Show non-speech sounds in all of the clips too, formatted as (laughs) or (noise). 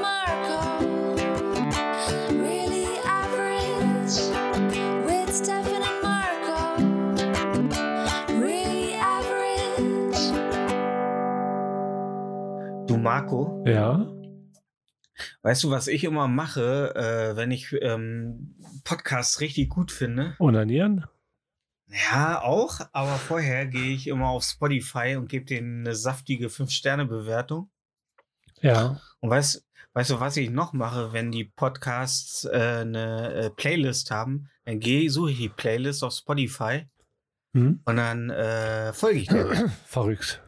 Marco. Really average with Stefan and Marco. Really average. Du Marco, Ja. weißt du, was ich immer mache, äh, wenn ich ähm, Podcasts richtig gut finde? Onanieren? Ja, auch, aber vorher gehe ich immer auf Spotify und gebe denen eine saftige 5-Sterne-Bewertung. Ja. Und weißt, weißt du, was ich noch mache, wenn die Podcasts äh, eine äh, Playlist haben? Dann gehe, suche ich die Playlist auf Spotify Hm? und dann äh, folge ich der. (clears throat) Verrückt.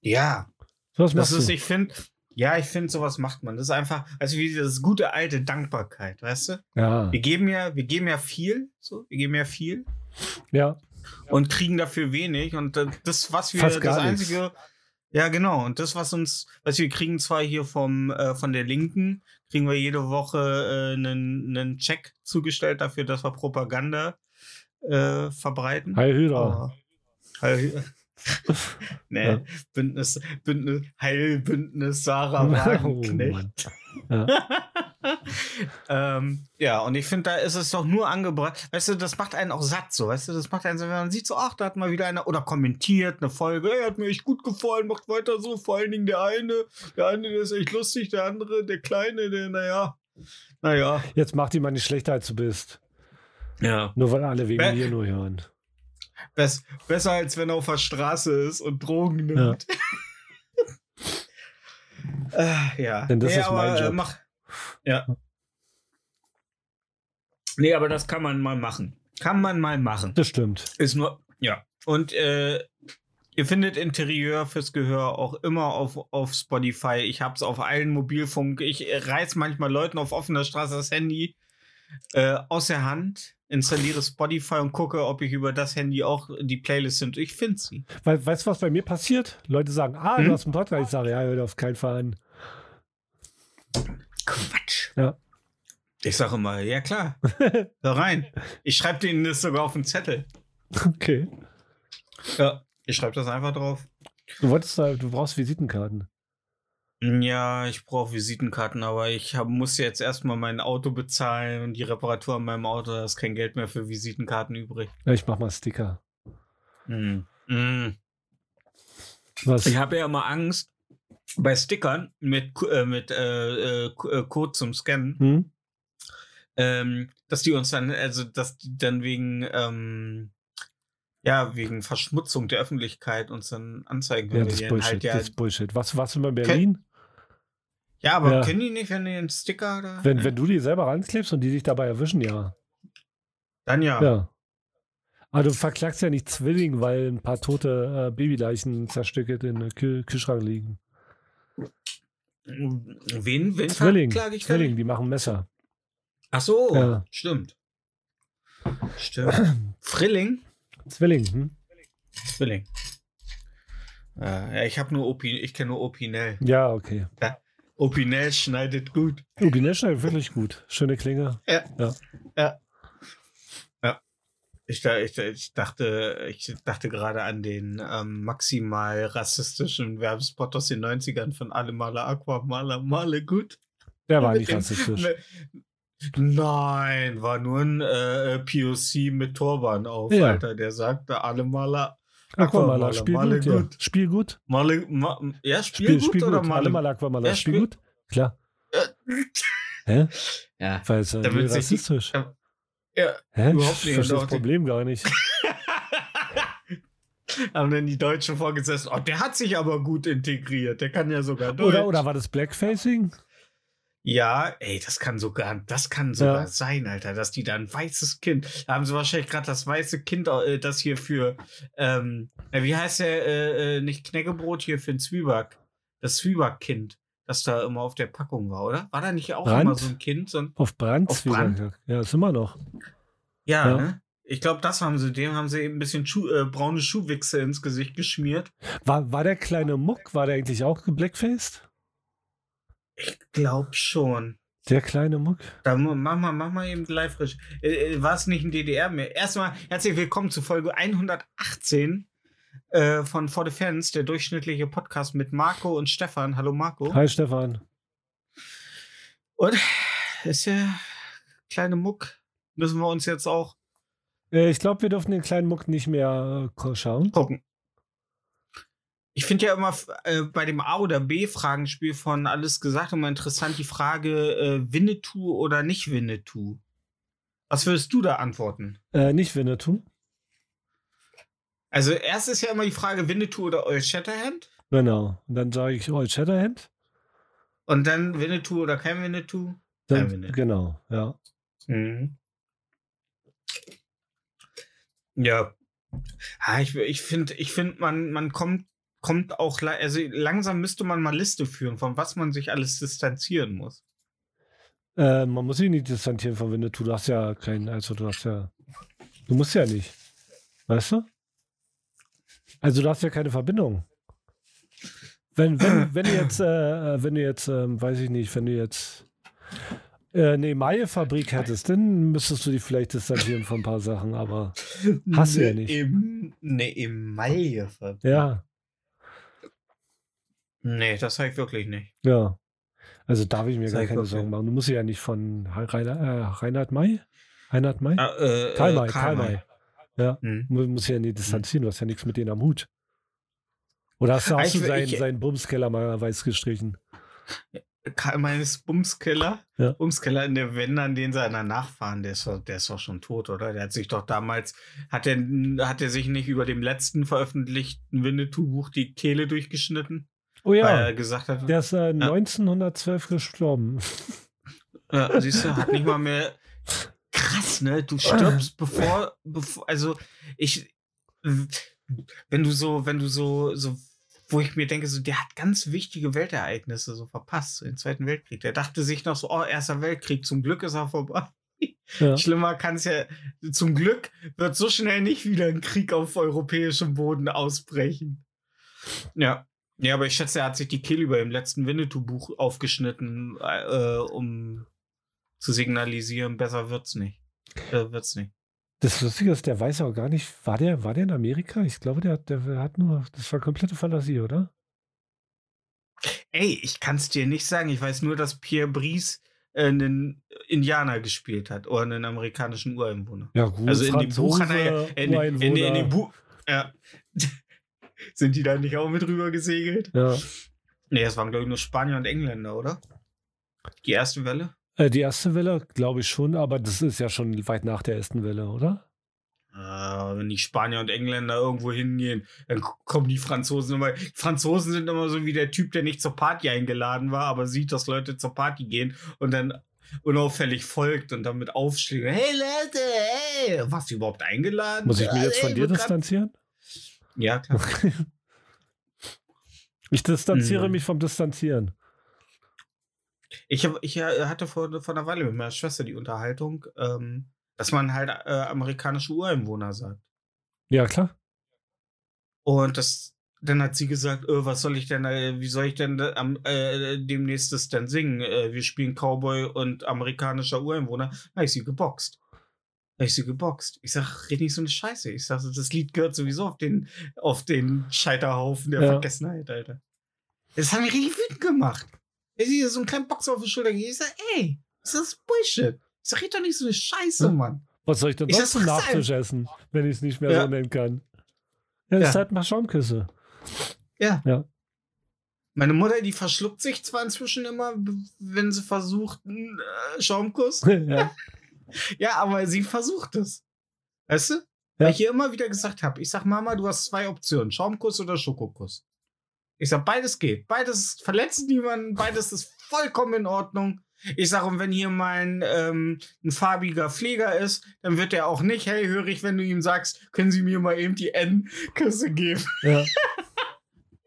ja, Was das ist, du? ich finde, ja, ich finde, sowas macht man. Das ist einfach, also wie das gute alte Dankbarkeit, weißt du? Ja. Wir geben ja, wir geben ja viel, so, wir geben ja viel Ja. und kriegen dafür wenig. Und äh, das, was wir, das nichts. einzige, ja genau, und das, was uns, was wir kriegen zwar hier vom, äh, von der Linken, kriegen wir jede Woche äh, einen, einen Check zugestellt dafür, dass wir Propaganda äh, verbreiten. Hi Hydra. Aber- Heil, (laughs) (laughs) nee, Ja. Bündnis, Bündnis, Heilbündnis Sarah (laughs) Oh, Mann. (laughs) ähm, ja, und ich finde, da ist es doch nur angebracht. Weißt du, das macht einen auch satt, so, weißt du, das macht einen so, wenn man sieht, so, ach, da hat mal wieder einer oder kommentiert eine Folge, ey, hat mir echt gut gefallen, macht weiter so. Vor allen Dingen der eine, der eine, der ist echt lustig, der andere, der Kleine, der, naja, naja. Jetzt mach die mal nicht schlechter, als du bist. Ja. Nur weil alle wegen Bä- mir nur hören. Bess, besser als wenn er auf der Straße ist und Drogen nimmt. (laughs) äh, ja. Denn das nee, ist aber, mein äh, Job. Mach, ja. Nee, aber das kann man mal machen. Kann man mal machen. Das stimmt. Ist nur, ja. Und äh, ihr findet Interieur fürs Gehör auch immer auf, auf Spotify. Ich hab's auf allen Mobilfunk. Ich reiß manchmal Leuten auf offener Straße das Handy äh, aus der Hand, installiere Spotify und gucke, ob ich über das Handy auch die Playlist sind. Ich finde sie. Weil, weißt du, was bei mir passiert? Leute sagen, ah, Hm? du hast einen Podcast. Ich sage, ja, hör auf keinen Fall an. Quatsch. Ja. Ich sage immer, ja klar, (laughs) da rein. Ich schreibe denen das sogar auf den Zettel. Okay. Ja, ich schreibe das einfach drauf. Du wolltest, äh, du brauchst Visitenkarten. Ja, ich brauche Visitenkarten, aber ich hab, muss jetzt erstmal mein Auto bezahlen und die Reparatur an meinem Auto. Da ist kein Geld mehr für Visitenkarten übrig. Ja, ich mach mal Sticker. Hm. Hm. Was? Ich habe ja immer Angst bei Stickern mit, äh, mit äh, äh, äh, Code zum Scannen, Hm? ähm, dass die uns dann, also dass die dann wegen, ähm, ja, wegen Verschmutzung der Öffentlichkeit uns dann anzeigen, Ja, wenn das wir ist Bullshit. halt ja. Das ist Bullshit. Was, warst du mal in Berlin? Ja, aber Ja. kennen die nicht, wenn die einen Sticker da? Wenn, wenn du die selber ranklebst und die dich dabei erwischen, ja. dann ja. Ja. Aber du verklagst ja nicht Zwilling, weil ein paar tote äh, Babyleichen zerstückelt in der Kühl Kühlschrank liegen. Wen, wen Zwilling, verklage ich Zwilling, die machen Messer. Ach so, Ja. stimmt. Stimmt. (clears throat) Frilling? Zwilling, hm? Zwilling. Äh, ja, ich habe nur Opi, ich kenne nur Opinel. Ja, okay. Opinel schneidet gut. Ubi schneidet wirklich gut. Schöne Klinge. Ja. Ja. Ja. Ja. Ich, ich, ich dachte, ich dachte gerade an den ähm, maximal rassistischen Werbespot aus den 90ern von Alle Male Aqua, Male, Male gut. Der war Mit nicht rassistisch. Ne- Nein, war nur ein äh, POC mit Turban auf, Ja. Alter. Der sagte alle Male Aquamaler, Aquamaler, Spiel Male gut, ja. gut. Spiel gut. Male, ma, ja, Spiel, Spiel, gut Spiel oder gut. Male? Alle mal Aquamaler, Ja, Spiel Spiel- gut. Klar. Äh, Hä? ja. Weil es Da wird rassistisch. ja. Hä? überhaupt Ich nicht verstehe das Problem gar nicht. (laughs) Haben dann die Deutschen vorgesetzt, oh, der hat sich aber gut integriert, der kann ja sogar Deutsch. Oder, oder war das Blackfacing? Ja, ey, das kann sogar, das kann sogar Ja. sein, Alter, dass die da ein weißes Kind, da haben sie wahrscheinlich gerade das weiße Kind, äh, das hier für, ähm, äh, wie heißt der, äh, äh, nicht Knäckebrot hier für ein Zwieback, das Zwiebackkind, das da immer auf der Packung war, oder? War da nicht auch Brand? immer so ein Kind, so ein, Auf Brand? Auf Brand? Ja, ist immer noch. ja, Ja. ne? Ich glaube, das haben sie, dem haben sie eben ein bisschen Schuh, äh, braune Schuhwichse ins Gesicht geschmiert. War, war der kleine Muck, war der eigentlich auch geblackfaced? Ich glaube schon. Der kleine Muck? Da mach mal, mach mal eben live frisch. Äh, äh, war es nicht ein DDR mehr? Erstmal herzlich willkommen zu Folge 118 äh, von For the Fans, der durchschnittliche Podcast mit Marco und Stefan. Hallo Marco. Hi Stefan. Und ist ja kleine Muck. Müssen wir uns jetzt auch Äh, ich glaube, wir dürfen den kleinen Muck nicht mehr äh, schauen. gucken. Ich finde ja immer äh, bei dem A- oder B-Fragenspiel von Alles gesagt immer interessant die Frage äh, Winnetou oder nicht Winnetou. Was würdest du da antworten? Äh, nicht Winnetou. Also erst ist ja immer die Frage Winnetou oder Old Shatterhand Genau. Und dann sage ich Old Shatterhand. und dann Winnetou oder kein Winnetou. Dann, Kein Winnetou. genau, ja. Mhm. Ja. Ah, ich ich finde, ich find, man, man kommt, kommt auch, also langsam müsste man mal Liste führen, von was man sich alles distanzieren muss. Äh, man muss sich nicht distanzieren von Winnetou. Du hast ja keinen, also du hast ja. Du musst ja nicht. Weißt du? Also du hast ja keine Verbindung. Wenn, wenn, (clears throat) wenn du jetzt, äh, wenn du jetzt, ähm, weiß ich nicht, wenn du jetzt äh, eine Emaille-Fabrik hättest, dann müsstest du dich vielleicht distanzieren von ein paar Sachen, aber Hast du ja nicht. Im, ne Emaille. ja, Nee, das ich wirklich nicht. ja. Also darf ich mir Sag gar keine. Sorgen machen. Du musst ja nicht von Rainer, äh, Reinhard May? Reinhard May? Ah, äh, Karl äh, May, Karl May. Ja. Hm. Du musst ja nicht distanzieren, du hast ja nichts mit denen am Hut. Oder hast du, Ah, hast ich- du seinen, ich- seinen Bumskeller mal weiß gestrichen? Karl meines Bumskeller. Ja. Bumskeller in der Wende, an den seiner Nachfahren, der ist, doch- der ist doch schon tot, oder? Der hat sich doch damals, hat er, hat er sich nicht über dem letzten veröffentlichten Winnetou-Buch die Kehle durchgeschnitten? Oh Weil ja, er gesagt hat, der ist äh, 1912 gestorben. Ja, siehst du, hat nicht mal mehr. Krass, ne? Du stirbst bevor, bevor, also ich, wenn du so, wenn du so, so, wo ich mir denke, so, der hat ganz wichtige Weltereignisse so verpasst, so den Zweiten Weltkrieg. Der dachte sich noch so, oh, Erster Weltkrieg, zum Glück ist er vorbei. Ja. Schlimmer kann es ja, zum Glück wird so schnell nicht wieder ein Krieg auf europäischem Boden ausbrechen. Ja. Ja, aber ich schätze, er hat sich die Kehle über dem letzten Winnetou-Buch aufgeschnitten, äh, um zu signalisieren, besser wird's nicht. Äh, wird's nicht. Das Lustige ist, der weiß auch gar nicht, war der, war der in Amerika? Ich glaube, der, hat- der hat nur, das war komplette Fantasie, oder? Ey, ich kann's dir nicht sagen. Ich weiß nur, dass Pierre Brice äh, einen Indianer gespielt hat oder einen amerikanischen Ureinwohner. Ja, gut. Also in dem Buch hat er ja, in, in, in, in dem Buch, ja. Sind die da nicht auch mit rüber gesegelt? Ja. Nee, es waren, glaube ich, nur Spanier und Engländer, oder? Die erste Welle? Äh, die erste Welle, glaube ich schon, aber das ist ja schon weit nach der ersten Welle, oder? Äh, wenn die Spanier und Engländer irgendwo hingehen, dann kommen die Franzosen immer. Die Franzosen sind immer so wie der Typ, der nicht zur Party eingeladen war, aber sieht, dass Leute zur Party gehen und dann unauffällig folgt und damit aufschlägt. Hey Leute, hey, warst du überhaupt eingeladen? Muss ich mich Ja, jetzt von dir distanzieren? Ja, klar. (laughs) Ich distanziere Mhm. mich vom Distanzieren. Ich, hab, ich äh, hatte vor, vor einer Weile mit meiner Schwester die Unterhaltung, ähm, dass man halt äh, amerikanische Ureinwohner sagt. Ja, klar. Und das, dann hat sie gesagt, äh, was soll ich denn, äh, wie soll ich denn am, äh, demnächst das denn singen? Äh, wir spielen Cowboy und amerikanischer Ureinwohner. Da hab ich sie geboxt. Da hab ich sie geboxt. Ich sag, red nicht so eine Scheiße. Ich sag, das Lied gehört sowieso auf den, auf den Scheiterhaufen der Ja. Vergessenheit, Alter. Das hat mich richtig wütend gemacht. Ich sehe so einen kleinen Boxer auf die Schulter gegeben. Ich sag, ey, das ist Bullshit. Ich sag, red doch nicht so eine Scheiße, Ja. Mann. Was soll ich denn Ich sag, zum Nachtisch essen, wenn ich es nicht mehr Ja. so nennen kann? Ja, das ist Ja. halt mal Schaumküsse. Ja. Ja. Meine Mutter, die verschluckt sich zwar inzwischen immer, wenn sie versucht, einen äh, Schaumkuss. (laughs) ja. Ja, aber sie versucht es. Weißt du? Ja. Weil ich ihr immer wieder gesagt habe, ich sag, Mama, du hast zwei Optionen, Schaumkuss oder Schokokuss. Ich sag, beides geht. Beides verletzt niemanden, beides ist vollkommen in Ordnung. Ich sag, und wenn hier mal ein, ähm, ein farbiger Pfleger ist, dann wird er auch nicht hellhörig, wenn du ihm sagst, können Sie mir mal eben die N-Küsse geben. ja. (laughs)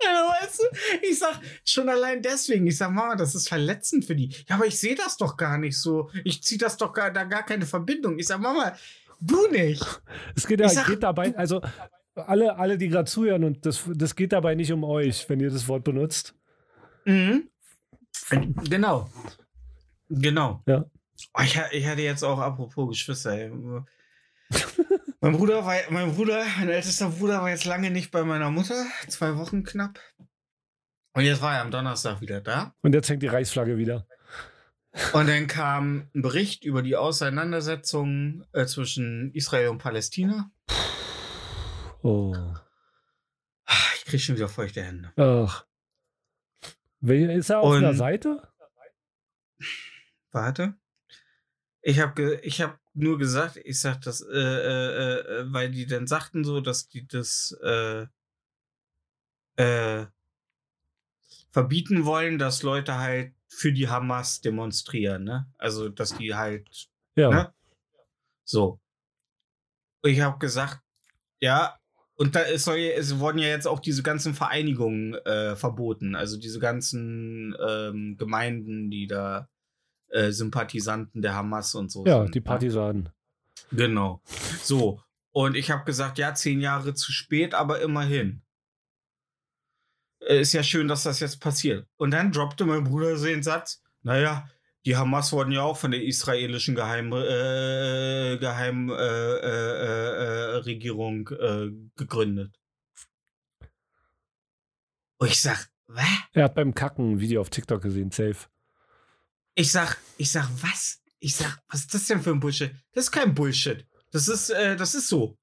Ja, weißt du? Ich sag schon allein deswegen, ich sag, Mama, das ist verletzend für die. Ja, aber ich sehe das doch gar nicht so. Ich zieh das doch gar, da gar keine Verbindung. Ich sag, Mama, du nicht. Es geht, ja, sag, geht dabei, also alle, alle, die gerade zuhören, und das, das geht dabei nicht um euch, wenn ihr das Wort benutzt. Mhm. Genau. Genau. Ja. Oh, ich, ich hatte jetzt auch, apropos Geschwister, ey. (laughs) Mein Bruder war, mein Bruder, mein ältester Bruder war jetzt lange nicht bei meiner Mutter, zwei Wochen knapp. Und jetzt war er am Donnerstag wieder da. Und jetzt hängt die Reichsflagge wieder. Und dann kam ein Bericht über die Auseinandersetzungen äh, zwischen Israel und Palästina. Oh. Ah, Ich krieg schon wieder feuchte Hände. Ach. Ist er auf Und- der Seite? Warte. Ich habe ich hab nur gesagt, ich sag das, äh, äh, äh, weil die dann sagten so, dass die das äh, äh, verbieten wollen, dass Leute halt für die Hamas demonstrieren, ne? Also, dass die halt Ja. Ne? So. Ich habe gesagt, ja, und da ist soll, es wurden ja jetzt auch diese ganzen Vereinigungen äh, verboten, also diese ganzen ähm, Gemeinden, die da äh, Sympathisanten der Hamas und so Ja, sind. die ne? Partisanen. Genau. So. Und ich habe gesagt, ja, zehn Jahre zu spät, aber immerhin. Äh, Ist ja schön, dass das jetzt passiert. Und dann droppte mein Bruder so den Satz, naja, die Hamas wurden ja auch von der israelischen Geheim, äh, Geheim äh, äh, äh, gegründet. Und ich sag, was? Er hat beim Kacken ein Video auf TikTok gesehen, safe. Ich sag, ich sag, was? Ich sag, was ist das denn für ein Bullshit? Das ist kein Bullshit. Das ist, äh, das ist so.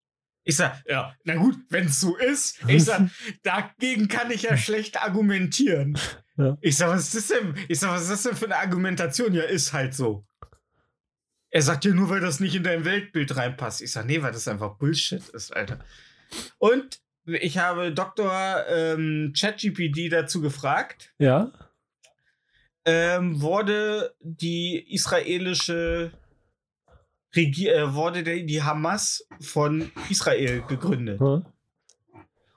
Ich sag, ja, na gut, wenn es so ist. Ich sag, (laughs) dagegen kann ich ja schlecht argumentieren. Ja. Ich sag, was ist das denn? Ich sag, was ist das denn für eine Argumentation? Ja, ist halt so. Er sagt ja nur, weil das nicht in dein Weltbild reinpasst. Ich sag, nee, weil das einfach Bullshit ist, Alter. Und ich habe Dr. Ähm, ChatGPT dazu gefragt Ja? Ähm, wurde die israelische Regi äh, wurde die, die Hamas von Israel gegründet. Hm?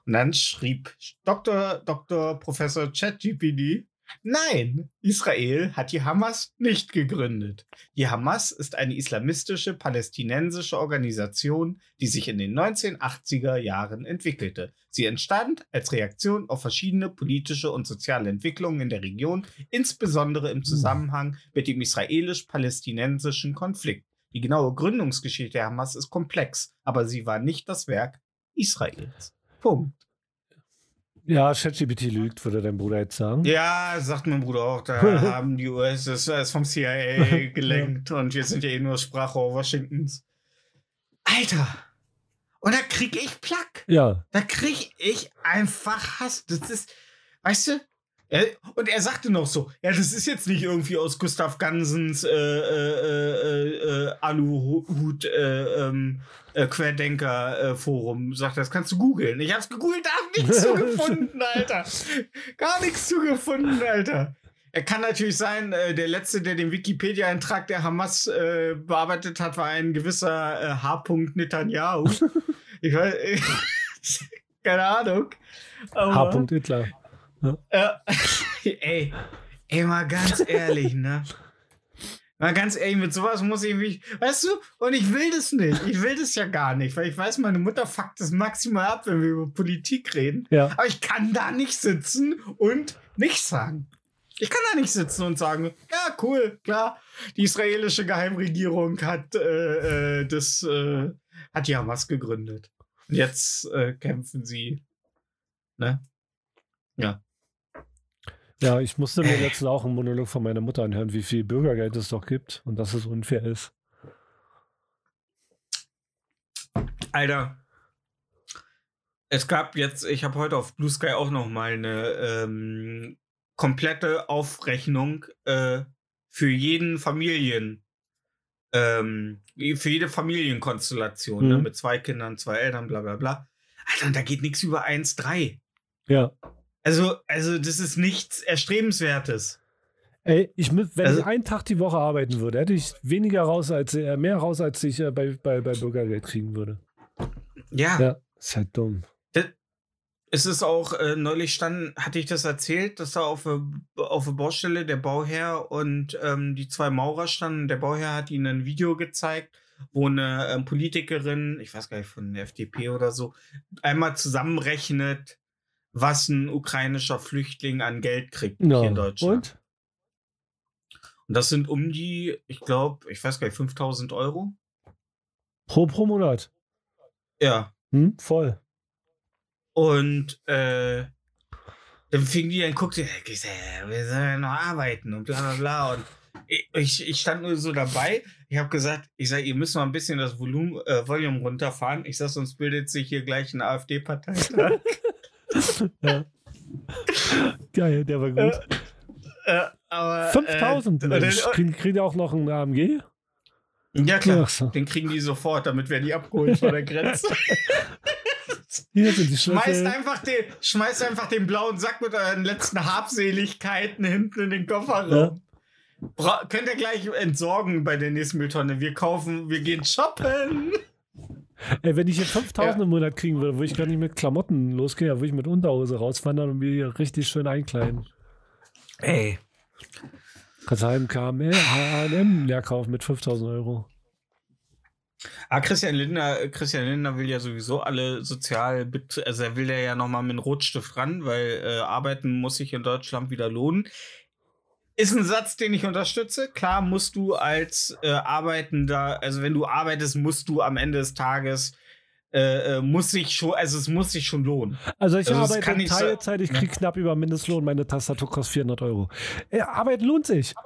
Und dann schrieb Dr. Dr. Professor ChatGPT, nein, Israel hat die Hamas nicht gegründet. Die Hamas ist eine islamistische palästinensische Organisation, die sich in den 1980er Jahren entwickelte. Sie entstand als Reaktion auf verschiedene politische und soziale Entwicklungen in der Region, insbesondere im Zusammenhang mit dem israelisch-palästinensischen Konflikt. Die genaue Gründungsgeschichte der Hamas ist komplex, aber sie war nicht das Werk Israels. Punkt. Ja, ChatGPT lügt, würde dein Bruder jetzt sagen. Ja, sagt mein Bruder auch, da (laughs) haben die US das ist vom CIA (laughs) (laughs) gelenkt und wir sind ja eh nur Sprachrohr Washingtons. Alter! Und da krieg ich Plack. Ja. Da krieg ich einfach Hass. Das ist, weißt du? Er, und er sagte noch so, ja, das ist jetzt nicht irgendwie aus Gustav Gansens äh, äh, äh, äh, Aluhut äh, ähm, äh, Querdenker Forum. Sagt, das kannst du googeln. Ich hab's gegoogelt, da hab nichts zu (laughs) gefunden, Alter. Gar nichts zu gefunden, Alter. Er kann natürlich sein, der letzte, der den Wikipedia-Eintrag der Hamas bearbeitet hat, war ein gewisser H. Netanyahu. (laughs) ich weiß, (laughs) keine Ahnung. Aber- H. Hitler. Äh, (laughs) ey, ey, mal ganz ehrlich, ne? Mal ganz ehrlich, mit sowas muss ich mich, weißt du, und ich will das nicht. Ich will das ja gar nicht, weil ich weiß, meine Mutter fuckt das maximal ab, wenn wir über Politik reden. Ja. Aber ich kann da nicht sitzen und nichts sagen. Ich kann da nicht sitzen und sagen, ja, cool, klar, die israelische Geheimregierung hat äh, äh, das, äh, hat die Hamas gegründet. Und jetzt äh, kämpfen sie, ne? Ja. Ja, ich musste mir letztens auch einen Monolog von meiner Mutter anhören, wie viel Bürgergeld es doch gibt und dass es unfair ist. Alter. Es gab jetzt, ich habe heute auf Blue Sky auch noch mal eine ähm, komplette Aufrechnung äh, für jeden Familien, ähm, für jede Familienkonstellation, ne, Mhm. mit zwei Kindern, zwei Eltern, bla bla bla. Alter, und da geht nichts über 1,3. Ja. Also, also, das ist nichts Erstrebenswertes. Ey, ich wenn Also- ich einen Tag die Woche arbeiten würde, hätte ich weniger raus als äh, mehr raus, als ich äh, bei, bei, bei Bürgergeld kriegen würde. Ja. Ja, ist halt dumm. Es ist auch, äh, neulich stand, hatte ich das erzählt, dass da auf der auf der Baustelle der Bauherr und ähm, die zwei Maurer standen. Der Bauherr hat ihnen ein Video gezeigt, wo eine ähm, Politikerin, ich weiß gar nicht, von der FDP oder so, einmal zusammenrechnet, was ein ukrainischer Flüchtling an Geld kriegt Ja. hier in Deutschland. Und? Und das sind um die, ich glaube, ich weiß gar nicht, 5000 Euro. Pro, pro Monat. Ja. Hm? Voll. Und äh, dann fing die an, guckte, ich sag, ja, wir sollen ja noch arbeiten und bla bla bla. Und ich, ich stand nur so dabei. Ich habe gesagt, ich sage, ihr müsst mal ein bisschen das Volumen, äh, Volume runterfahren. Ich sag, sonst bildet sich hier gleich ein AfD-Parteitag. (laughs) (laughs) Ja. Geil, der war gut. äh, aber, 5000 äh, Mensch. Kriegen, die auch noch einen AMG? Ja, klar. So. Den kriegen die sofort, damit werden die abgeholt vor der Grenze. (laughs) Hier sind die schmeißt, einfach den, schmeißt einfach den blauen Sack mit euren letzten Habseligkeiten hinten in den Kofferraum. Bra könnt ihr gleich entsorgen bei der nächsten Mülltonne. Wir kaufen, wir gehen shoppen. Ey, wenn ich hier 5000 Ja. im Monat kriegen würde, würde ich gar nicht mit Klamotten losgehen, da würde ich mit Unterhose rauswandern und mir hier richtig schön einkleiden. Ey. Kannst KML, H&M leer kaufen mit 5000 Euro. Ah, Christian Lindner, Christian Lindner will ja sowieso alle sozial, also er will ja ja nochmal mit einem Rotstift ran, weil äh, Arbeiten muss sich in Deutschland wieder lohnen. Ist ein Satz, den ich unterstütze. Klar musst du als äh, Arbeitender, also wenn du arbeitest, musst du am Ende des Tages, äh, äh, muss sich schon, also es muss sich schon lohnen. Also ich Also arbeite in Teilzeit, ich kriege knapp über Mindestlohn, meine Tastatur kostet 400 Euro. Ey, Arbeit lohnt sich. (laughs)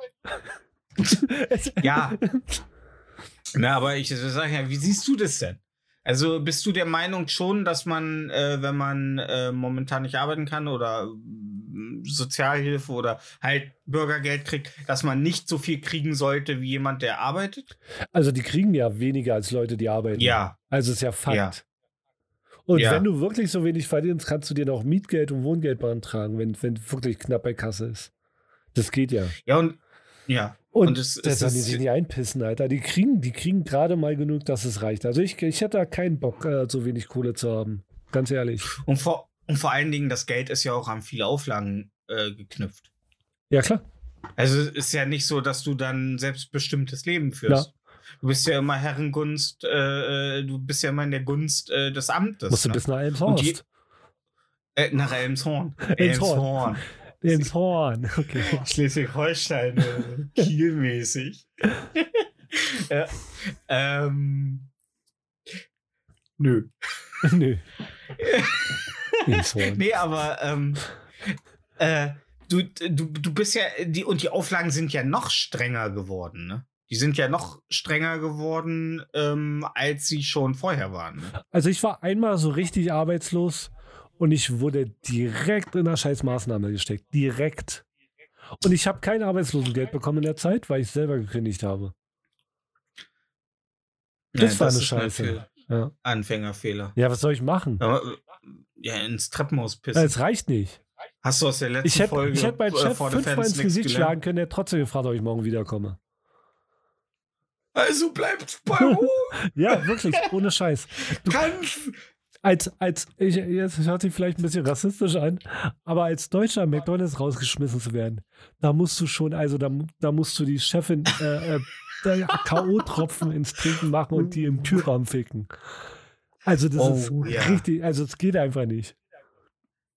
Ja. Na, aber ich sage ja, wie siehst du das denn? Also bist du der Meinung schon, dass man, äh, wenn man äh, momentan nicht arbeiten kann oder Sozialhilfe oder halt Bürgergeld kriegt, dass man nicht so viel kriegen sollte wie jemand, der arbeitet? Also die kriegen ja weniger als Leute, die arbeiten. Ja. Also ist ja Fakt. Ja. Und Ja. wenn du wirklich so wenig verdienst, kannst du dir noch Mietgeld und Wohngeld beantragen, wenn, wenn wirklich knapp bei Kasse ist. Das geht ja. Ja, und ja. Und, Und es- das sollen die sich nicht einpissen, Alter. Die kriegen, die kriegen gerade mal genug, dass es reicht. Also ich, ich hätte da keinen Bock, äh, so wenig Kohle zu haben. Ganz ehrlich. Und vor, und vor allen Dingen, das Geld ist ja auch an viele Auflagen äh, geknüpft. Ja, klar. Also es ist ja nicht so, dass du dann selbstbestimmtes Leben führst. Du bist ja immer Herrengunst, äh, äh, du bist ja immer in der Gunst äh, des Amtes. Musst du ne? bis nach die- Elmshorst. äh, nach Elmshorn. (laughs) Elmshorn. Elmshorn. Okay. (laughs) Schleswig-Holstein, äh, Kielmäßig. (laughs) ja. ähm, nö. Nö. (laughs) Nee, aber ähm, äh, du, du, du bist ja, die, und die Auflagen sind ja noch strenger geworden, ne? Die sind ja noch strenger geworden, ähm, als sie schon vorher waren. Ne? Also ich war einmal so richtig arbeitslos und ich wurde direkt in eine scheiß Maßnahme gesteckt. Direkt. Und ich habe kein Arbeitslosengeld bekommen in der Zeit, weil ich selber gekündigt habe. Das war eine ist Scheiße. Ja. Anfängerfehler. ja, was soll ich machen? Aber, äh, ja, ins Treppenhaus pissen. Es reicht nicht. Hast du aus der letzten Ich hätte Folge ich hätt meinen Chef fünfmal ins Gesicht gelernt? schlagen können, der hat trotzdem gefragt, ob ich morgen wiederkomme. Also bleibt bei uns. (laughs) Ja, wirklich, ohne Scheiß. Kampf. Als, als, ich, jetzt hört sich vielleicht ein bisschen rassistisch an, aber als Deutscher McDonalds rausgeschmissen zu werden, da musst du schon, also da, da musst du die Chefin äh, äh, (laughs) K.O.-Tropfen ins Trinken machen und die im Türrahmen ficken. Also das Oh, ist ja. richtig, also es geht einfach nicht.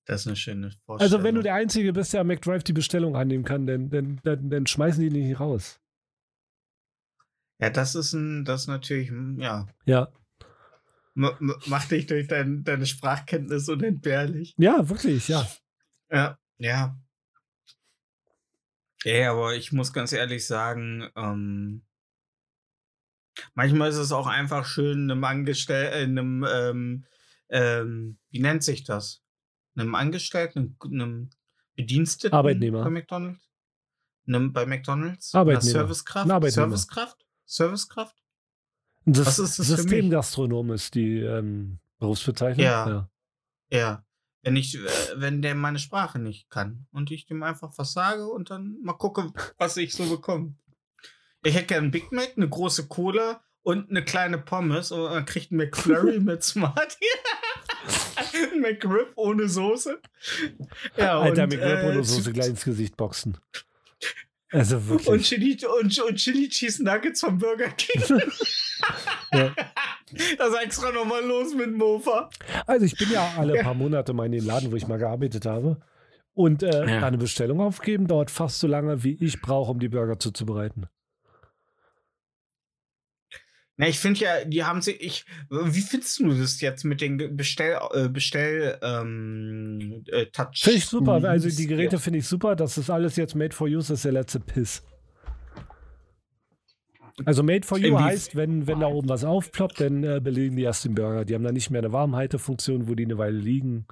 Das ist eine schöne Vorstellung. Also wenn du der Einzige bist, der am McDrive die Bestellung annehmen kann, dann, dann, dann, dann schmeißen die dich nicht raus. Ja, das ist ein, das ist natürlich, hm, ja, Ja, m- m- macht dich durch dein, deine Sprachkenntnis unentbehrlich. ja, wirklich, ja. Ja, ja. Ja, aber ich muss ganz ehrlich sagen, ähm, manchmal ist es auch einfach schön, einem Angestellten, einem, ähm, ähm, wie nennt sich das? Einem Angestellten, einem Bediensteten Arbeitnehmer. bei McDonalds? Einem, bei McDonalds? Arbeitnehmer. Servicekraft? Arbeitnehmer. Servicekraft? Servicekraft? Das Was ist das? Systemgastronom ist die ähm, Berufsbezeichnung. Ja. Ja. Wenn ich, äh, wenn der meine Sprache nicht kann und ich dem einfach was sage und dann mal gucke, was ich so bekomme. Ich hätte gerne einen Big Mac, eine große Cola und eine kleine Pommes und dann kriegt ein McFlurry (laughs) mit Smarty. ein (laughs) McRib ohne Soße. Ja, Alter, und, McRib äh, oder so zu- gleich ins Gesicht boxen. Also Und wirklich. Chili, und, und Chili Cheese Nuggets vom Burger King. (laughs) Ja. Das extra nochmal los mit Mofa. Also ich bin ja alle paar Monate mal in den Laden, wo ich mal gearbeitet habe. Und äh, Ja. da eine Bestellung aufgeben dauert fast so lange, wie ich brauche, um die Burger zuzubereiten. Na, ich finde ja, die haben sich, ich, wie findest du das jetzt mit den Bestell, äh, Bestell, ähm, äh, Touch? Finde ich super. Also die? Geräte finde ich super. Das ist alles jetzt made for use, das ist der letzte Piss. Also made for you heißt, wenn, wenn da oben was aufploppt, dann äh, belegen die erst den Burger. Die haben dann nicht mehr eine Warmhaltefunktion, wo die eine Weile liegen.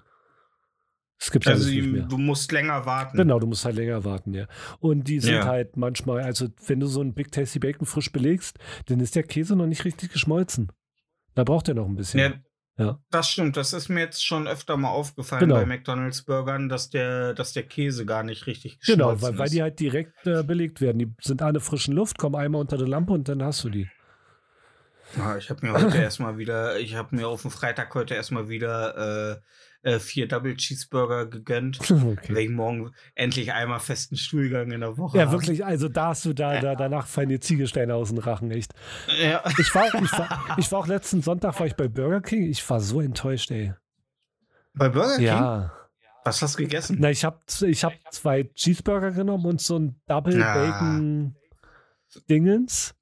Das gibt Also die, mehr. du musst länger warten. Genau, du musst halt länger warten, ja. Und die sind Ja. halt manchmal, also wenn du so einen Big Tasty Bacon frisch belegst, dann ist der Käse noch nicht richtig geschmolzen. Da braucht er noch ein bisschen. Ja, Ja. Das stimmt, das ist mir jetzt schon öfter mal aufgefallen Genau. bei McDonalds Burgern, dass der, dass der Käse gar nicht richtig Genau, geschmolzen weil, weil ist. die halt direkt äh, belegt werden. Die sind alle frischen Luft, kommen einmal unter die Lampe und dann hast du die. Ja, ich habe mir heute erstmal wieder, ich habe mir auf dem Freitag heute erstmal wieder äh, äh, vier Double Cheeseburger gegönnt. (laughs) okay. Weil ich morgen endlich einmal festen Stuhlgang in der Woche Ja, habe. wirklich, also da hast du da, da danach fallen dir Ziegelsteine aus dem Rachen, echt. Ja. Ich war, ich war, (laughs) ich war auch letzten Sonntag war ich bei Burger King, ich war so enttäuscht, ey. Bei Burger King? Ja. Was hast du gegessen? Na, ich habe ich hab zwei Cheeseburger genommen und so ein Double Ah. Bacon Dingens.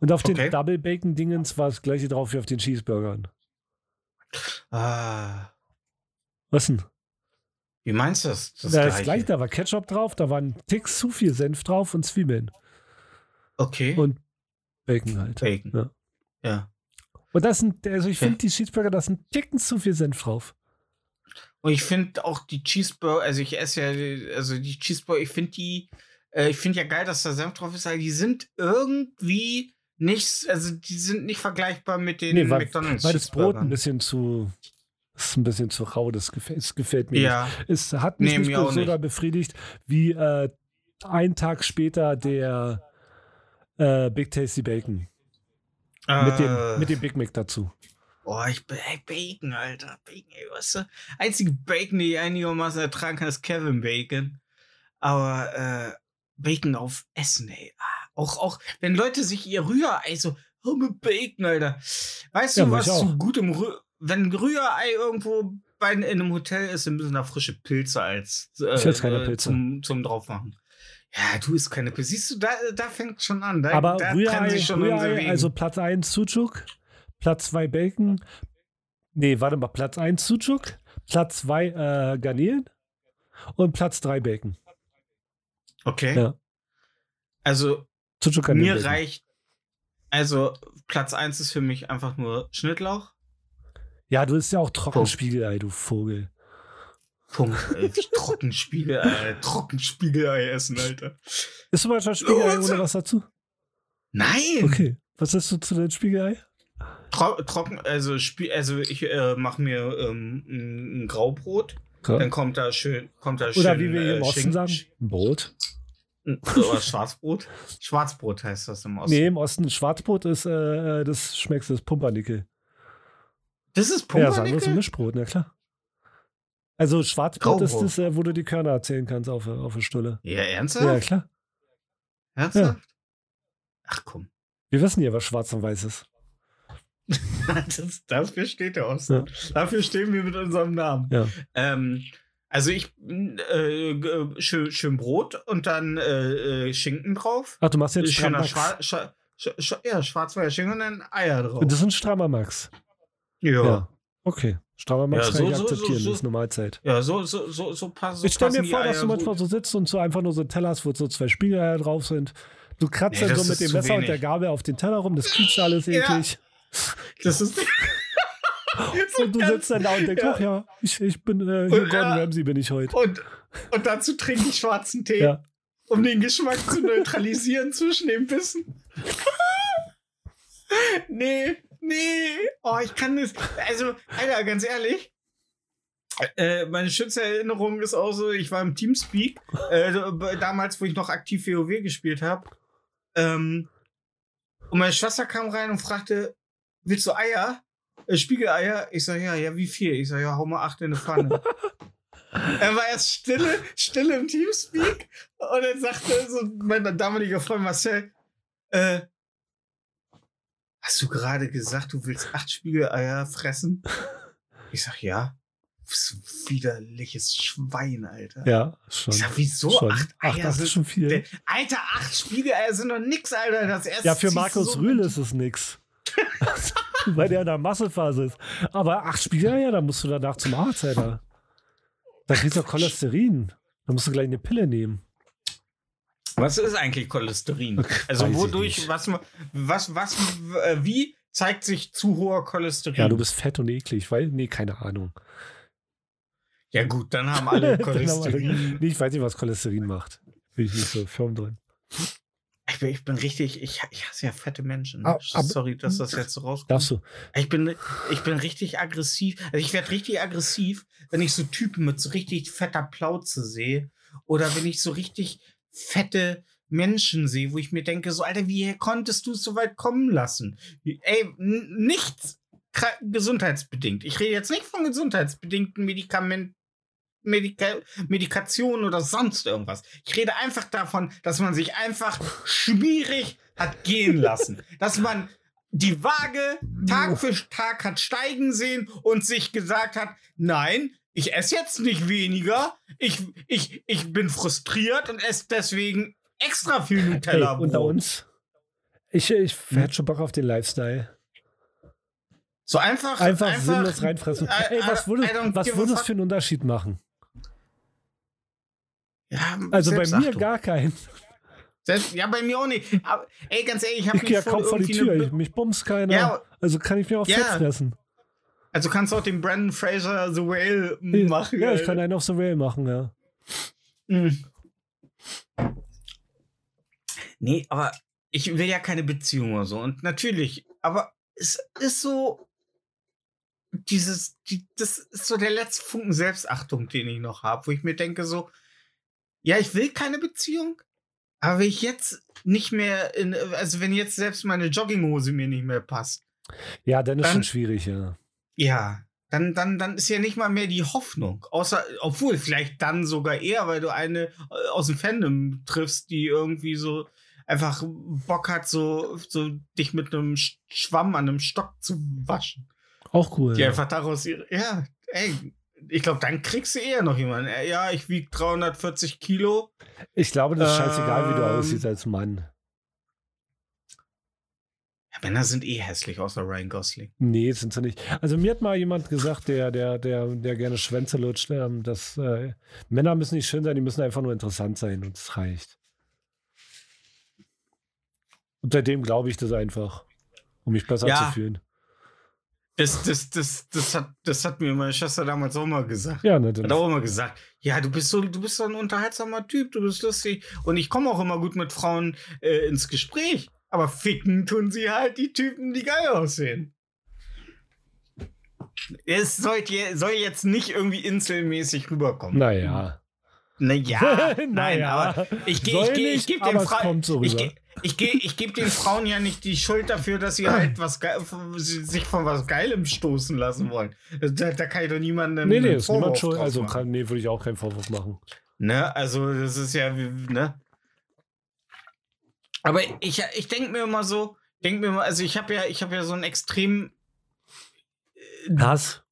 Und auf Okay. den Double Bacon Dingens war das gleiche drauf wie auf den Cheeseburgern. Ah, Was denn? wie meinst du das? Das Da ist gleich, da war Ketchup drauf, da war ein Tick zu viel Senf drauf und Zwiebeln. Okay. Und Bacon halt. Bacon. Ja. Ja. Und das sind, also ich Ja. finde die Cheeseburger, da ein Ticken zu viel Senf drauf. Und ich finde auch die Cheeseburger, also ich esse ja, also die Cheeseburger, ich finde die, äh, ich finde ja geil, dass da Senf drauf ist, aber die sind irgendwie nicht, also die sind nicht vergleichbar mit den Nee, weil, McDonalds weil das Brot ein bisschen zu, ist ein bisschen zu rau, das gefällt, das gefällt mir Ja, nicht. Es hat mich Nee, nicht so nicht. befriedigt, wie äh, ein Tag später der äh, Big Tasty Bacon. Mit, äh, dem, mit dem Big Mac dazu. Boah, ich bin, ey, Bacon, Alter. Bacon, ey, weißt du? Einzige Bacon, die ich einigermaßen ertragen kann, ist Kevin Bacon. Aber, äh, Bacon auf Essen, ey. Ah, Auch, auch, wenn Leute sich ihr Rührei so, oh, mit Bacon, Alter. Weißt Ja, du, was zu gutem Rü wenn Rührei irgendwo bei, in einem Hotel ist, dann müssen da frische Pilze als äh, Ich esse keine äh, Pilze. Zum, zum draufmachen. Ja, du isst keine Pilze. Siehst du, da, da fängt schon an. Da, Aber da Rührei, sich schon Rührei also Platz 1 Sucuk, Platz 2 Bacon. Nee, warte mal, Platz 1 Sucuk, Platz 2 äh, Garnelen und Platz 3 Bacon. okay. Ja. Also, Sucuk Garnelen. Mir Bacon. reicht. Also, Platz 1 ist für mich einfach nur Schnittlauch. Ja, du isst ja auch Trockenspiegelei, du Vogel. Punkt. Trockenspiegelei, (laughs) Trockenspiegelei essen, Alter. Isst du manchmal Spiegelei Oh, ohne was dazu? Nein! Okay. Was isst du zu den Spiegelei? Tro trocken, also, Spie also ich äh, mache mir ähm, ein, ein Graubrot. Dann kommt da schön, kommt da schön. Oder wie wir hier im äh, Osten Schinken- sagen, Brot. Oder Schwarzbrot. Schwarzbrot heißt das im Osten. Nee, im Osten Schwarzbrot ist, äh, das schmeckst du, das Pumpernickel. Das ist Ja, sagen wir ein Pumpernickel? Mischbrot, na klar. Also Schwarzbrot ist das, äh, wo du die Körner erzählen kannst auf, auf der Stulle. Ja, Ja, ernsthaft? klar. Ernsthaft? Ach komm. Wir wissen ja, was schwarz und weiß ist. (laughs) das, dafür steht der Osten. Dafür stehen wir mit unserem Namen. Ja. Ähm, also ich äh, g- schön, schön Brot und dann äh, äh, Schinken drauf. Ach, du machst jetzt Schöner Strammax. Schwa Schwa Schwa Schwa ja, schwarz-weißer Schinken und dann Eier drauf. Das ist ein strammer Max. Ja. Ja. Okay. Strammer Max Ja, so- so- akzeptieren, so- ist Normalzeit. Ja, so, so, so, so passt ich stell mir vor, dass du manchmal so sitzt und so einfach nur so Teller hast, wo so zwei Spiegeleier drauf sind. Du kratzt Nee, dann so mit dem Messer und wenig. der Gabel auf den Teller rum, das quietscht alles eklig. (laughs) Das ist. (laughs) Und du sitzt dann da und denkst, Ja. ach ja, ich, ich bin äh, hier Und, Gordon ja. Ramsay bin ich heute. Und, und dazu trinke ich schwarzen Tee, Ja. um den Geschmack zu neutralisieren zwischen den Bissen. (laughs) nee, nee. Oh, ich kann das. Also, Alter, ganz ehrlich. Äh, meine schönste Erinnerung ist auch so, ich war im Teamspeak, äh, damals, wo ich noch aktiv WoW gespielt habe. Ähm, und meine Schwester kam rein und fragte, willst du Eier? Äh, Spiegeleier? Ich sag, ja, ja, wie viel? Ich sag, ja, hau mal acht in eine Pfanne. (laughs) Er war erst stille, stille im Teamspeak und dann sagte so mein damaliger Freund Marcel, äh, hast du gerade gesagt, du willst acht Spiegeleier fressen? (laughs) Ich sag, ja. Ein widerliches Schwein, Alter. Ja, schon. Ich sag, wieso schon. acht Ach, Eier das sind ist schon viel. Alter, acht Spiegeleier sind doch nix, Alter. Das erste Ja, für Markus so Rühl ist es nix. (laughs) (laughs) Weil der in der Massephase ist. Aber acht ja, dann musst du danach zum Arzt, Alter. Da kriegst du Cholesterin. Da musst du gleich eine Pille nehmen. Was ist eigentlich Cholesterin? (laughs) Also wodurch, was, was, was, äh, wie zeigt sich zu hoher Cholesterin? Ja, du bist fett und eklig, weil, nee, keine Ahnung. Ja gut, dann haben alle (laughs) Dann haben alle- Cholesterin. (laughs) Nee, ich weiß nicht, was Cholesterin macht. Bin ich nicht so firm drin. Ich bin, ich bin richtig, ich, ich hasse ja fette Menschen. Ah, Sorry, dass das jetzt so rauskommt. Darfst du? Ich bin, ich bin richtig aggressiv. Also ich werde richtig aggressiv, wenn ich so Typen mit so richtig fetter Plauze sehe. Oder wenn ich so richtig fette Menschen sehe, wo ich mir denke, so, Alter, wie konntest du es so weit kommen lassen? Ey, nichts gesundheitsbedingt. Ich rede jetzt nicht von gesundheitsbedingten Medikamenten. Medika Medikation oder sonst irgendwas. Ich rede einfach davon, dass man sich einfach schwierig hat gehen lassen. (laughs) dass man die Waage Tag für Tag hat steigen sehen und sich gesagt hat, nein, ich esse jetzt nicht weniger. Ich, ich, ich bin frustriert und esse deswegen extra viel Hey, Nutella. unter uns. Ich, ich hätte schon Bock auf den Lifestyle. So einfach. Einfach, sinnlos reinfressen. I- Ey, was würde was würde es für einen Unterschied machen? Ja, Also bei mir gar keinen. Selbst, ja, bei mir auch nicht. Aber, ey, ganz ehrlich, ich habe ja kaum vor die Tür. eine Ich, mich bumst keiner. Ja. also kann ich mir auch Ja. Fett fressen. Also kannst du auch den Brandon Fraser The Whale machen. Ja, ich Alter. kann einen auf the Rail machen, ja. Mhm. Nee, aber ich will ja keine Beziehung oder so. Und natürlich, aber es ist so, dieses, die, das ist so der letzte Funken Selbstachtung, den ich noch habe, wo ich mir denke so, ja, ich will keine Beziehung, aber wenn ich jetzt nicht mehr, in, also wenn jetzt selbst meine Jogginghose mir nicht mehr passt, Ja, dann ist Dann- schon schwierig, ja. Ja, dann, dann, dann ist ja nicht mal mehr die Hoffnung. Außer, obwohl, vielleicht dann sogar eher, weil du eine äh, aus dem Fandom triffst, die irgendwie so einfach Bock hat, so, so dich mit einem Sch- Schwamm an einem Stock zu waschen. Auch cool. Die Ja. einfach daraus ihre. Ja, ey, ich glaube, dann kriegst du eher noch jemanden. Ja, ich wiege 340 Kilo. Ich glaube, das ist scheißegal, wie du Ähm, aussiehst als Mann. Männer sind eh hässlich, außer Ryan Gosling. Nee, sind sie nicht. Also mir hat mal jemand gesagt, der, der, der, der gerne Schwänze lutscht, ähm, dass äh, Männer müssen nicht schön sein, die müssen einfach nur interessant sein und es reicht. Und seitdem glaube ich das einfach, um mich besser Ja. zu fühlen. Das, das, das, das, hat, das hat mir meine Schwester damals auch mal gesagt. Ja, ne, Hat auch immer gesagt, ja, du bist so, du bist so ein unterhaltsamer Typ, du bist lustig. Und ich komme auch immer gut mit Frauen äh, ins Gespräch. Aber ficken tun sie halt die Typen, die geil aussehen. Es soll, je- soll jetzt nicht irgendwie inselmäßig rüberkommen. naja. Naja, (laughs) nein, Naja. aber ich Soll ich geh, ich nicht, geb aber den kommt so ich geh, ich geh, ich geb den Frauen ja nicht die Schuld dafür, dass sie halt was Ge- sich von was Geilem stoßen lassen wollen. Da, da kann ich doch niemandem. Nee, nee, ist niemand schuld. Also kann, nee, würde ich auch keinen Vorwurf machen. Ne, also das ist ja, wie- ne? Aber ich, ich denke mir immer so, denk mir mal, also ich habe ja, ich habe ja so ein extrem, Hass?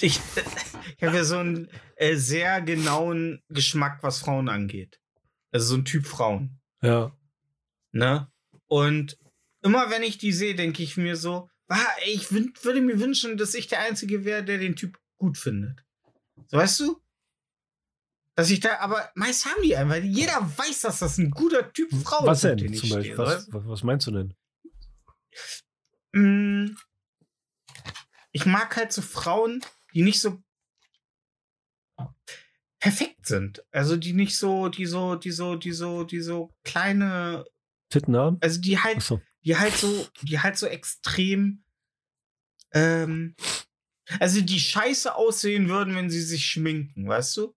ich, (laughs) ich habe ja so einen äh, sehr genauen Geschmack, was Frauen angeht. Also so ein Typ Frauen, Ja. ne? Und immer wenn ich die sehe, denke ich mir so, ah, ich würde mir wünschen, dass ich der Einzige wäre, der den Typ gut findet. So, weißt du? Dass ich da, aber meist haben die einen, weil jeder weiß, dass das ein guter Typ Frau Was ist. denn den zum Beispiel? stehe, Was, du? was, meinst du denn? Mm, Ich mag halt so Frauen, die nicht so perfekt sind. Also die nicht so, die so, die so, die so, die so kleine, Tittenarm? also die halt, Achso. die halt so, die halt so extrem, ähm, also die scheiße aussehen würden, wenn sie sich schminken, weißt du?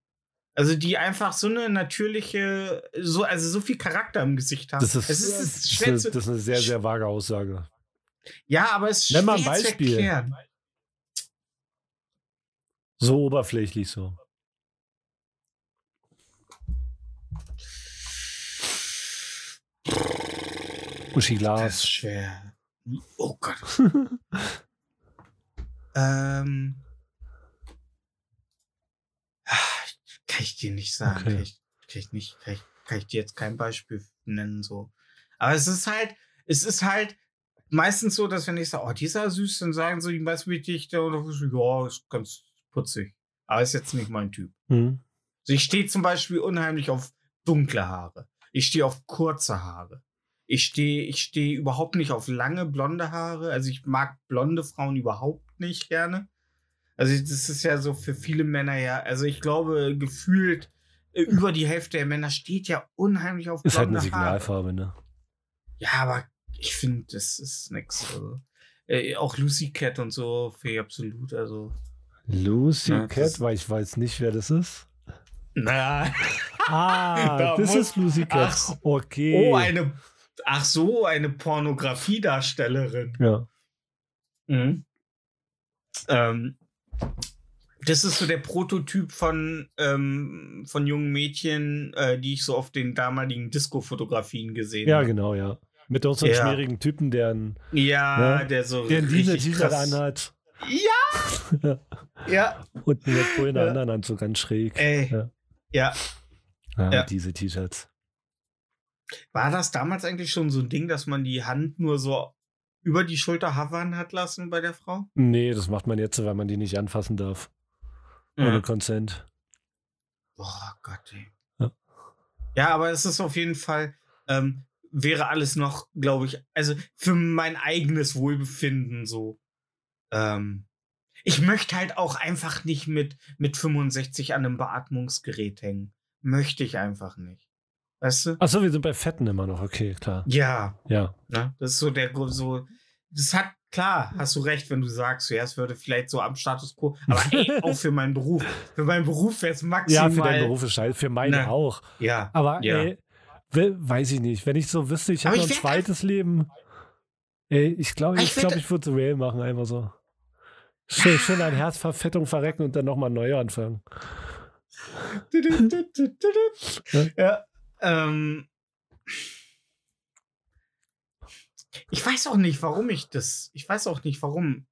Also die einfach so eine natürliche, so, also so viel Charakter im Gesicht haben. Das ist, es ist, es das, ist eine, zu, das ist eine sehr, sehr vage Aussage. ja, aber es ist Nenn schwer mal ein Beispiel. So oberflächlich so. Uschi Das Glas. ist schwer. Oh Gott. (laughs) ähm. ah, Kann ich dir nicht sagen. Okay. Kann, ich, kann ich nicht, kann ich, kann ich dir jetzt kein Beispiel nennen, so. Aber es ist halt, es ist halt, meistens so, dass wenn ich sage, oh, die ist ja süß, dann sagen so die meisten Dichter oder so, ja, ist ganz putzig. Aber ist jetzt nicht mein Typ. Hm. Also ich stehe zum Beispiel unheimlich auf dunkle Haare. Ich stehe auf kurze Haare. Ich stehe ich stehe überhaupt nicht auf lange blonde Haare. Also ich mag blonde Frauen überhaupt nicht gerne. Also das ist ja so für viele Männer ja, also ich glaube gefühlt äh, über die Hälfte der Männer steht ja unheimlich auf Ist halt eine. Signalfarbe, ne? Ja, aber ich finde, das ist nix. Also, äh, auch Lucy Cat und so finde ich absolut. Also, Lucy das Cat, weil ich weiß nicht, wer das ist. na, (laughs) Ah, (laughs) Da das muss- ist Lucy Cat. Ach, okay. oh, eine, ach so, eine Pornografiedarstellerin. ja. Mhm. Ähm, das ist so der Prototyp von, ähm, von jungen Mädchen, äh, die ich so auf den damaligen Disco-Fotografien gesehen ja, habe. genau, ja. Mit unseren Ja. schmierigen Typen, der ein, Ja, Ja. der so. der ein richtig Diesel-T-Shirt krass- anhat Ja! (laughs) ja, und einen Red Bull in der Ja. anderen Hand, so ganz schräg. ey. Ja. Ja. Ja, Ja. diese T-Shirts. War das damals eigentlich schon so ein Ding, dass man die Hand nur so über die Schulter havern hat lassen bei der Frau? Nee, das macht man jetzt, weil man die nicht anfassen darf. Ohne Consent. Boah, Gott, ey. Ja. Ja, aber es ist auf jeden Fall, ähm, wäre alles noch, glaube ich, also für mein eigenes Wohlbefinden so. Ähm, ich möchte halt auch einfach nicht mit, mit 65 an einem Beatmungsgerät hängen. Möchte ich einfach nicht. Weißt du? Achso, wir sind bei Fetten immer noch. Okay, klar. Ja, Ja. ne? das ist so der Grund, so. Das hat, klar, hast du recht, wenn du sagst, ja, es würde vielleicht so am Status quo, aber (laughs) ey, auch für meinen Beruf. Für meinen Beruf wäre es Ja, maximal. für deinen Beruf ist scheiße. Für meinen Ne. auch. Ja. Aber Ja. ey, we- weiß ich nicht. Wenn ich so wüsste, ich habe ein zweites Leben. Ey, ich glaube, ich, ich glaub, werd- ich würde Real machen, einfach so. Schön, schön an Herzverfettung verrecken und dann nochmal neu anfangen. ja. Ähm, ich weiß auch nicht, warum ich das. Ich weiß auch nicht, warum.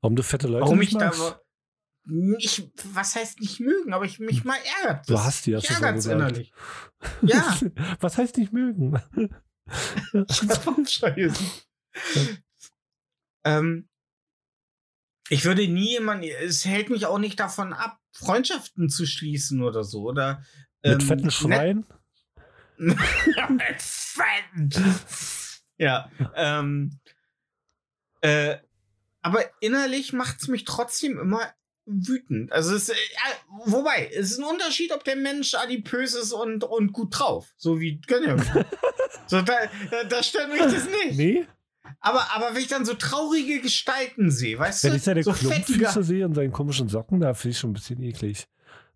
Warum du fette Leute warum ich da. magst? Ich, was heißt nicht mögen, aber ich mich mal ärgert. Du das. hast die, hast mich du schon ärgert's gesagt. innerlich. (laughs) Ja. Was heißt nicht mögen? (laughs) Scheiße. (laughs) ähm, ich würde nie jemanden, es hält mich auch nicht davon ab, Freundschaften zu schließen oder so. Oder, Mit ähm, fetten Schweinen? (laughs) Ja. Ähm, äh, aber innerlich macht es mich trotzdem immer wütend. Also es, äh, wobei, es ist ein Unterschied, ob der Mensch adipös ist und, und gut drauf. So wie Gönner. (laughs) so, da, da, da stört mich das nicht. Nee? Aber, aber wenn ich dann so traurige Gestalten sehe, weißt Wenn du? ich seine so Klumpfüße sehe und seine komischen Socken, da finde ich schon ein bisschen eklig.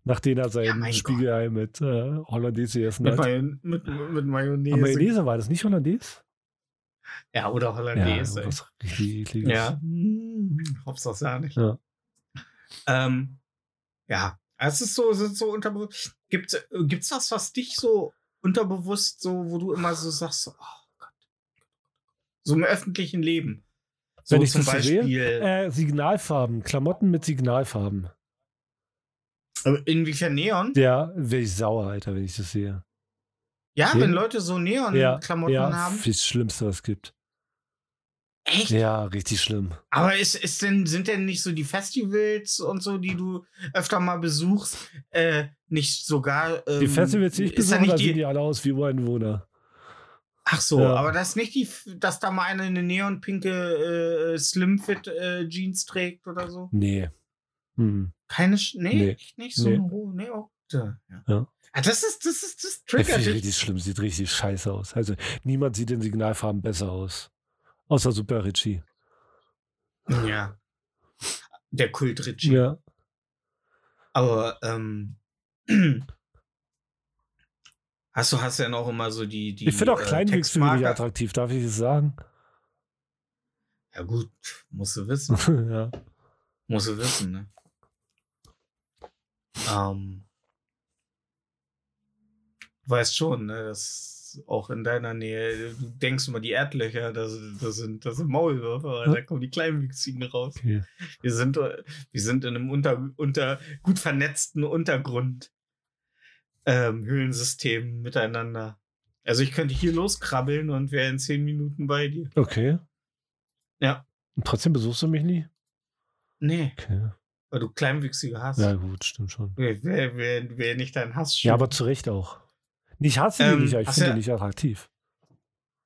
Nachdem er Ja, sein mein Spiegelei mit äh, Hollandaise gegessen Mit, hat. Mayon mit, mit Mayonnaise. Aber Mayonnaise war das nicht Hollandaise? Ja, oder Hollandaise. ey. was richtig ekliges. Ja. Hm, Hops das ja nicht. Ja. Ähm, ja, es ist so, es ist so unterbewusst. Gibt es was, was dich so unterbewusst, so, wo du immer so sagst, so, oh Gott. So im öffentlichen Leben. So Wenn ich zum das Beispiel. sehe, äh, Signalfarben, Klamotten mit Signalfarben. Äh, inwiefern Neon? Ja, wäre ich sauer, Alter, wenn ich das sehe. Ja, Ja. wenn Leute so Ja, Neon-Klamotten ja, haben. das Schlimmste, was es gibt. Echt? Ja, richtig schlimm. Aber ist, ist denn, sind denn nicht so die Festivals und so, die du öfter mal besuchst, äh, nicht sogar. Ähm, Die Festivals, die ich ist besuche, nicht da die, sehen die alle aus wie Ureinwohner. Ach so, Ja. aber das ist nicht die, dass da mal eine, eine neonpinke äh, Slimfit äh, Jeans trägt oder so? Nee. Hm. Keine, Sch nee, Nee. echt nicht so. Nee. Oh, nee, oh, da, ja. Ja. Ah, das ist, das ist, das Das triggert dich. richtig schlimm, sieht richtig scheiße aus. Also niemand sieht in Signalfarben besser aus. Außer Super Richie. Ja. Der Kult Richie. Ja. Aber, ähm, (clears throat) hast du, hast ja noch immer so die, die Ich finde auch äh, Textmarker. attraktiv, darf ich das sagen? Ja gut, musst du wissen. (laughs) ja. Musst du wissen, ne? Ähm, du weißt schon, ne, dass auch in deiner Nähe, du denkst immer, die Erdlöcher, das, das, sind, das sind Maulwürfe, aber Ja. da kommen die Kleinwüchsigen raus. Okay. Wir sind, wir sind in einem unter, unter gut vernetzten Untergrund ähm, Höhlensystem miteinander. Also ich könnte hier loskrabbeln und wäre in zehn Minuten bei dir. okay. Ja. Und trotzdem besuchst du mich nie? Nee, Okay. Weil du Kleinwüchsige hast. Ja, gut, stimmt schon. Wer, wer, wer, nicht dein Hass Ja, aber zu Recht auch. Ich hasse Ähm, die nicht, aber ich finde ja- die nicht attraktiv.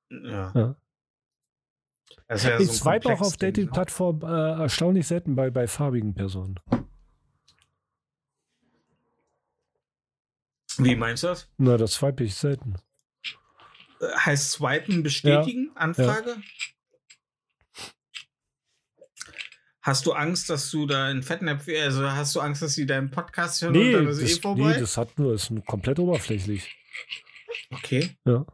Ja. Ja. Das ja ich so swipe auch auf ne? Dating-Plattformen äh, erstaunlich selten bei, bei farbigen Personen. Wie meinst du das? Na, das swipe ich selten. Äh, Heißt Swipen bestätigen? Anfrage? Hast du Angst, dass du da in Fettnäpfchen, also hast du Angst, dass sie deinen Podcast hören Nee, und dann ist das, eh vorbei? nee, das hat nur, ist komplett oberflächlich. okay. Ja.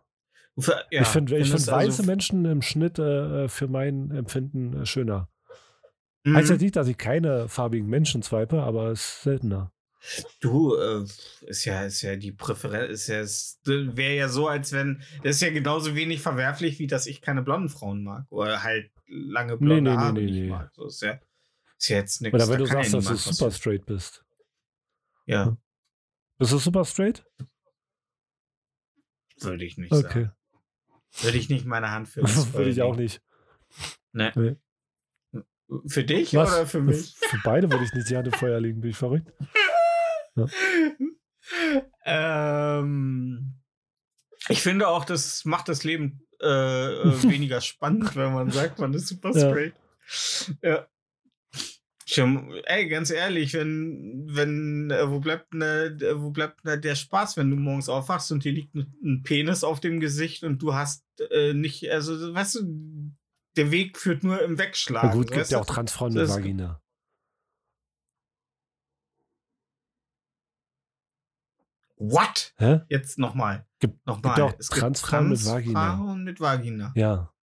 Für, ja, ich finde ich find weiße also- Menschen im Schnitt äh, für mein Empfinden äh, schöner. Mhm. Heißt jetzt nicht, dass ich keine farbigen Menschen swipe, aber es ist seltener. Du, äh, ist ja, ist ja die Präferenz, ist ja, wäre ja so, als wenn, das ist ja genauso wenig verwerflich, wie dass ich keine blonden Frauen mag. Oder halt lange blonde nee, nee, Haare nee, nicht nee. mag. So ist ja, ist ja jetzt nichts. Oder da wenn du kann ja sagst, dass du was super straight bist. Ja, Bist du super straight? würde ich nicht Okay. sagen. Würde ich nicht meine Hand für (laughs) Würde ich auch nicht. Nee. Nee. Für dich Was? oder für mich? Für beide würde ich nicht die Hand im Feuer legen, bin ich verrückt. (laughs) (laughs) ähm, ich finde auch, das macht das Leben äh, äh, (laughs) weniger spannend, wenn man sagt, man ist super straight. Ja. Schon, ey, ganz ehrlich, wenn, wenn, äh, wo bleibt ne, wo bleibt ne, der Spaß, wenn du morgens aufwachst und dir liegt ein, ein Penis auf dem Gesicht und du hast äh, nicht, also, weißt du, der Weg führt nur im Wegschlagen. Na gut, gibt ja auch Transfrauen mit Vagina. What? Hä? Jetzt nochmal. Gibt, Nochmal. gibt auch es gibt Transfrauen mit Vagina. Transfrauen mit Vagina. Ja,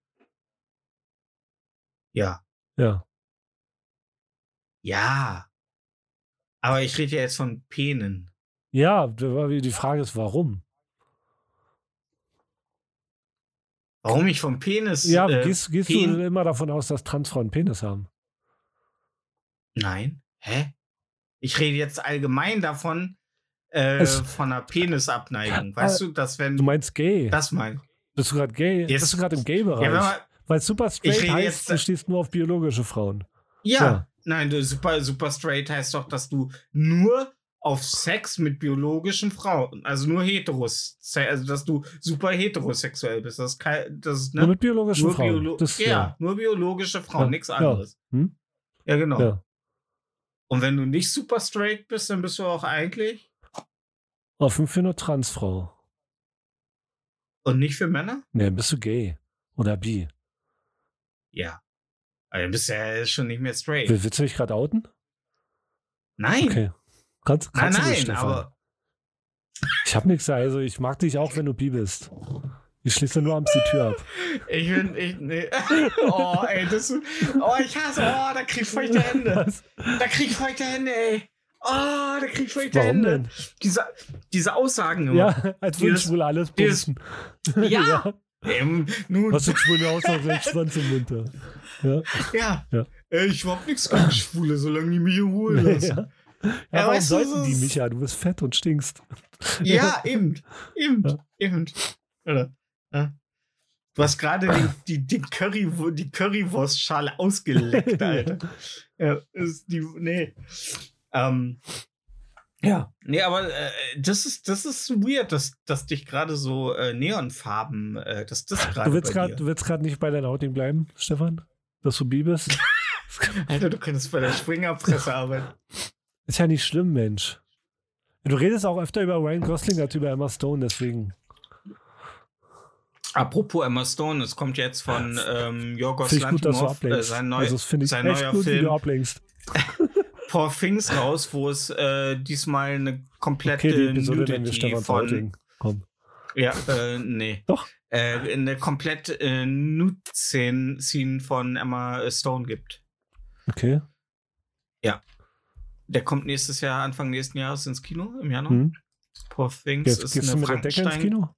Ja. ja. Ja. Aber ich rede ja jetzt von Penen. Ja, die Frage ist, warum? Warum ich vom Penis. Ja, äh, gehst, gehst Pen- du immer davon aus, dass Transfrauen Penis haben? Nein. Hä? Ich rede jetzt allgemein davon, äh, von einer Penisabneigung. (laughs) Weißt du, dass wenn. Du meinst gay? das mein. Bist du gerade gay? Jetzt- Bist du gerade im Ja, Gay-Bereich? man, Weil super straight heißt, jetzt- du stehst nur auf biologische Frauen. ja, Ja. Nein, du, super, super straight heißt doch, dass du nur auf Sex mit biologischen Frauen, also nur heteros, also dass du super heterosexuell bist. Das kein, das ne? Nur mit biologischen Nur, Frauen. Biolo das, ja, nur biologische Frauen, Ja, nichts ja. anderes. Hm? Ja, genau. ja. Und wenn du nicht super straight bist, dann bist du auch eigentlich Offen für eine Transfrau. und nicht für Männer? Nee, dann bist du gay. Oder bi. Ja. Dann bist du ja schon nicht mehr straight. Will- Willst du dich gerade outen? Nein. Okay. Kannst, Nein, kannst du das, nein, Stefan? aber Ich hab nichts, also ich mag dich auch, wenn du bi bist. Ich schließe nur abends die Tür ab. ich bin, ich, nee. (laughs) Oh, ey, das, oh, ich hasse, oh, da krieg ich feuchte Hände. Da krieg ich feuchte Hände, ey. Oh, da krieg ich feuchte Warum Hände. denn? Diese, diese Aussagen immer. Ja, als würden Dieses- Schwule alles bumsen. Ja. Ähm, nun, Was sind Schwule aus, als ein Schwanz im da. Ja. ja. Ja. Ey, ich hab nichts gegen Schwule, solange die mich in Ruhe lassen. ja. Ja, Ja, warum sollten so die, ist- Micha? Du bist fett und stinkst. Ja, eben. Eben. Ja. Eben. Oder? Ja. Du hast gerade den, die, den Curry, die Currywurstschale ausgeleckt, (laughs) Alter. ja, ist die, nee. Ähm, ja. Nee, aber äh, das ist, das ist weird, dass, dass dich gerade so äh, Neonfarben, äh, dass das gerade Du willst gerade dir. du willst gerade nicht bei deinem Outing bleiben, Stefan? Dass du bi bist? (laughs) Alter, du könntest bei der Springerpresse arbeiten. Ist ja nicht schlimm, Mensch. Du redest auch öfter über Ryan Gosling als über Emma Stone, deswegen. Apropos Emma Stone, es kommt jetzt von ähm, Yorgos Finde ich gut, dass du Lanthimos, äh, ablenkst. sein, neu, also, das finde ich sein neuer gut, Film (laughs) du. Paul Things raus, wo es äh, diesmal eine komplette Okay, die Episode wir Nudity Stefan von. Komm. ja äh, nee Doch. äh, eine komplett äh, Nude-Scene von Emma Stone gibt. Okay. Der kommt nächstes Jahr Anfang nächsten Jahres ins Kino im Januar. Hm. Poor Things Jetzt ist gehst du eine mit der Decke ins Kino?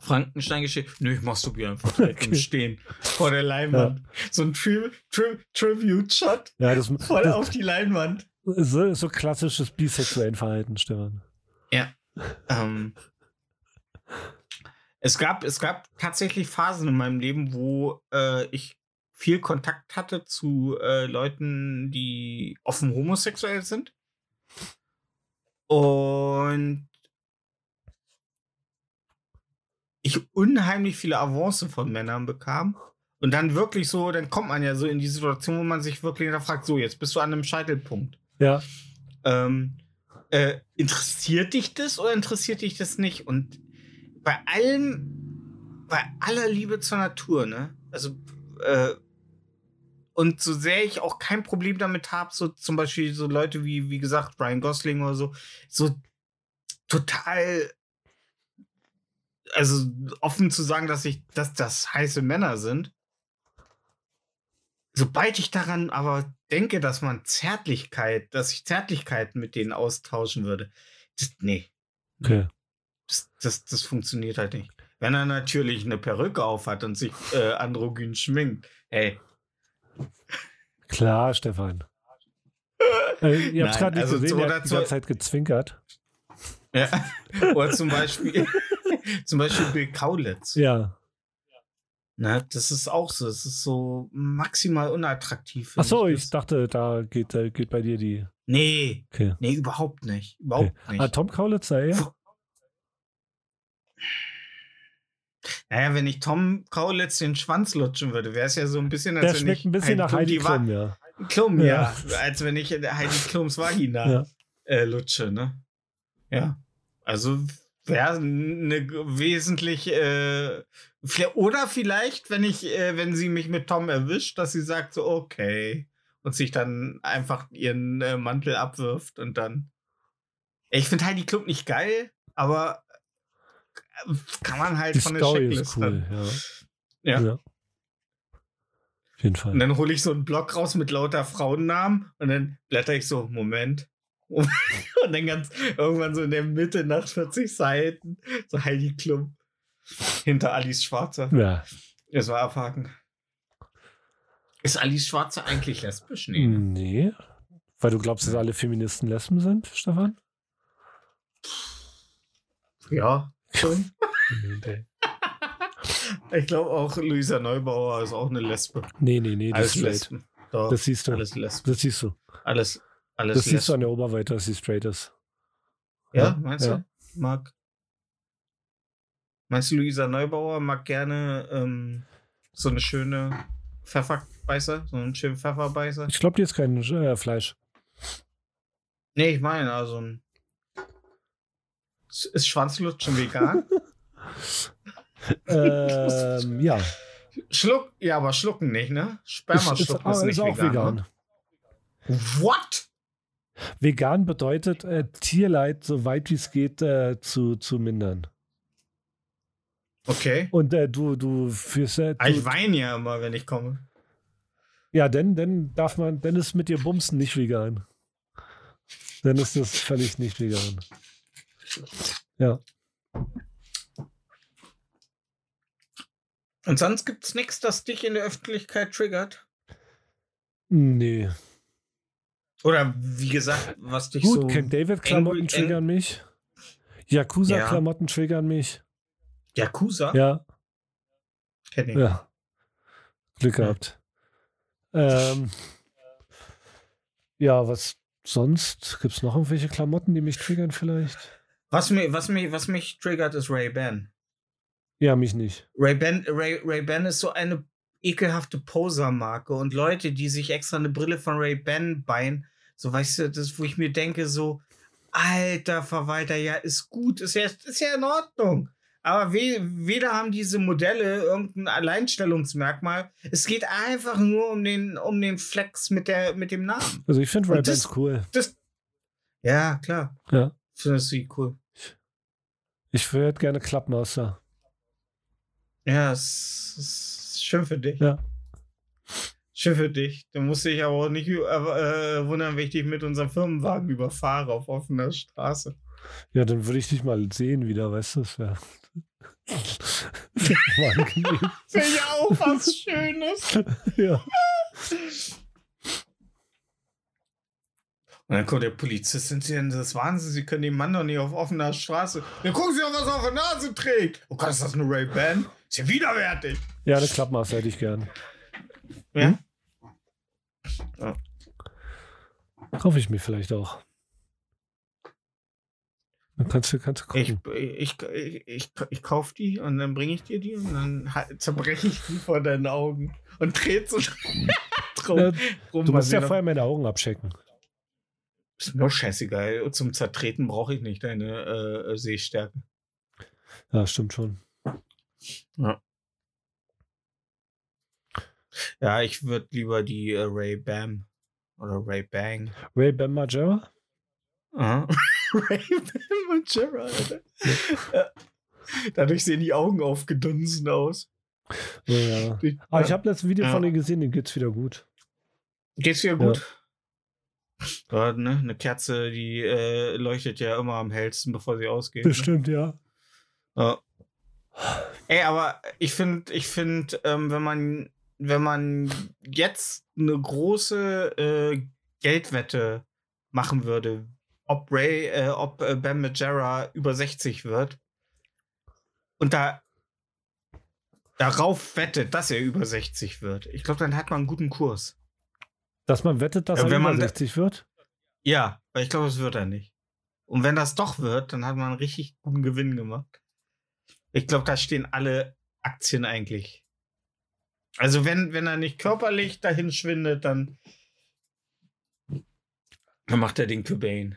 Frankenstein-Geschichte. Nö, ich masturbiere einfach (laughs) direkt im Okay. Stehen vor der Leinwand. So ein Tri Tri Tribute-Shot Ja, das, voll das auf die Leinwand. so, so klassisches bisexuellen Verhalten, Stefan. Ähm, es, gab, es gab tatsächlich Phasen in meinem Leben, wo äh, ich viel Kontakt hatte zu äh, Leuten, die offen homosexuell sind. Und ich unheimlich viele Avancen von Männern bekam. Und dann wirklich so, dann kommt man ja so in die Situation, wo man sich wirklich fragt, so, jetzt bist du an einem Scheitelpunkt. Ja. Ähm, äh, interessiert dich das oder interessiert dich das nicht? Und bei allem, bei aller Liebe zur Natur, ne? Also, äh, und so sehr ich auch kein Problem damit habe, so zum Beispiel so Leute wie, wie gesagt, Brian Gosling oder so, so total, also offen zu sagen, dass ich, dass das heiße Männer sind. Sobald ich daran aber denke, dass man Zärtlichkeit, dass ich Zärtlichkeiten mit denen austauschen würde, das, nee, Okay. das, das, das funktioniert halt nicht. Wenn er natürlich eine Perücke aufhat und sich äh, androgyn schminkt, hey, Klar, Stefan. Äh, ihr habt gerade nicht also gesehen, so er hat die ganze Zeit gezwinkert. Ja. (laughs) Oder zum Beispiel, (laughs) (laughs) zum Beispiel Bill Kaulitz. Ja. Ne, das ist auch so. Es ist so maximal unattraktiv. Ach so, das. ich dachte, da geht, da geht bei dir die. Nee, Okay. nee, überhaupt nicht. Überhaupt okay. nicht. Ah, Tom Kaulitz, ja, ja. Naja, wenn ich Tom Kaulitz den Schwanz lutschen würde, wäre es ja so ein bisschen, als Der wenn schmeckt ich ein bisschen nach Heidi Klum, ja. Klum, ja. Ja. Als wenn ich Heidi Klums Vagina Ja. äh, lutsche, ne? Ja. Also wäre eine wesentlich äh, oder vielleicht, wenn ich, äh, wenn sie mich mit Tom erwischt, dass sie sagt so, okay. Und sich dann einfach ihren äh, Mantel abwirft und dann. Ich finde Heidi Klum nicht geil, aber äh, kann man halt Die von der Story Checklist ist cool, dann. ja. Ja. Auf jeden Fall. Und dann hole ich so einen Block raus mit lauter Frauennamen und dann blätter ich so, Moment. (laughs) und dann ganz irgendwann so in der Mitte nach 40 Seiten, so Heidi Klum. Hinter Alice Schwarzer. Ja. Das war abhaken. Ist Alice Schwarzer eigentlich lesbisch? Nee. ne? Nee. Weil du glaubst, dass alle Feministen Lesben sind, Stefan? Ja, schon. (laughs) Nee, Ich glaube auch, Luisa Neubauer ist auch eine Lesbe. nee, nee, nee das Alles ist. Lesben. Doch, Das siehst du. alles Lesben. Das siehst du. Alles, alles Das du an Lesben. der Oberweite, dass sie straight ist. Ja, Ja, meinst ja. du? Mag. Meinst du, Luisa Neubauer mag gerne ähm, so eine schöne Pfefferbeißer? So einen schönen Pfefferbeißer? Ich glaube, die ist kein äh, Fleisch. Nee, ich meine, also ein. Ist Schwanzlutschen vegan? (laughs) (laughs) ähm, ja. Schluck, ja, aber schlucken nicht, ne? Ist, ist, Spermaschlucken ist, ist, nicht auch vegan. vegan. Ne? What? Vegan bedeutet, äh, Tierleid so weit wie es geht äh, zu, zu mindern. Okay. Und äh, du, du führst. Äh, Ah, Ich du, weine ja immer, wenn ich komme. ja, denn, denn darf man, dann ist mit dir Bumsen nicht vegan. Dann ist das völlig nicht vegan. Ja. Und sonst gibt's nichts, das dich in der Öffentlichkeit triggert? Nee. Oder wie gesagt, was dich Gut, so. Camp David-Klamotten triggern mich. Yakuza-Klamotten triggern mich. Yakuza? Ja, Kenn ich. ja. Glück gehabt. Ähm, ja, was sonst? Gibt es noch irgendwelche Klamotten, die mich triggern vielleicht? Was, mich, was, mich, was mich triggert, ist Ray-Ban. Ja, mich nicht. Ray-Ban Ray, Ray-Ban ist so eine ekelhafte Poser-Marke und Leute, die sich extra eine Brille von Ray-Ban beien, so weißt du, das, wo ich mir denke, so, alter Verwalter, ja, ist gut, ist ja, ist ja in Ordnung. Aber we, weder haben diese Modelle irgendein Alleinstellungsmerkmal. Es geht einfach nur um den, um den Flex mit, der, mit dem Namen. Also ich finde das- cool. Das, ja, klar. Ja. Findest du cool. Ich würde gerne Klappmaster. Ja, es ist schön für dich. Ja. Schön für dich. Da musst dich aber auch nicht äh, äh, wundern, wenn ich dich mit unserem Firmenwagen überfahre auf offener Straße. Ja, dann würde ich dich mal sehen wieder, weißt du? Das wäre. (laughs) (laughs) Wäre ja auch was Schönes. (laughs) ja. Und dann kommt der Polizist, sind Sie denn das Wahnsinn? Sie können den Mann doch nicht auf offener Straße. Dann gucken Sie doch, was er auf der Nase trägt. Oh Gott, ist das eine Ray-Ban? Ist ja widerwärtig. Ja, eine Klappmaster hätte ich gern. Ja? Kaufe ich mir vielleicht auch. Dann kannst du, kannst du Ich, gucken. ich, ich, ich, ich kaufe die und dann bringe ich dir die und dann ha- zerbreche ich die vor deinen Augen und drehe so (laughs) drum. Ja, rum. du musst ja vorher meine Augen abchecken. Ist mir scheißegal. Zum Zertreten brauche ich nicht deine äh, Sehstärke. Ja, stimmt schon. Ja, ich würde lieber die äh, Ray Bam oder Ray Bang. Ray Ben Margera? Aha. (laughs) Ray Bam. Alter. Ja. Dadurch sehen die Augen aufgedunsen aus. Ja, ja. Aber ich habe letztes Video Ja. von denen gesehen, dem geht's wieder gut. Geht's dir gut? Ja, ne? Eine Kerze, die äh, leuchtet ja immer am hellsten, bevor sie ausgeht. Ne? Bestimmt, ja. Ja. Ey, aber ich finde, ich finde, ähm, wenn man, wenn man jetzt eine große äh, Geldwette machen würde, ob Ray, äh, ob äh, Bam Majera über 60 wird und da darauf wettet, dass er über 60 wird, ich glaube, dann hat man einen guten Kurs. Dass man wettet, dass Ja, er über man- 60 wird? Ja, weil ich glaube, das wird er nicht. Und wenn das doch wird, dann hat man einen richtig guten Gewinn gemacht. Ich glaube, da stehen alle Aktien eigentlich. Also wenn, wenn er nicht körperlich dahin schwindet, dann, dann macht er den Cobain.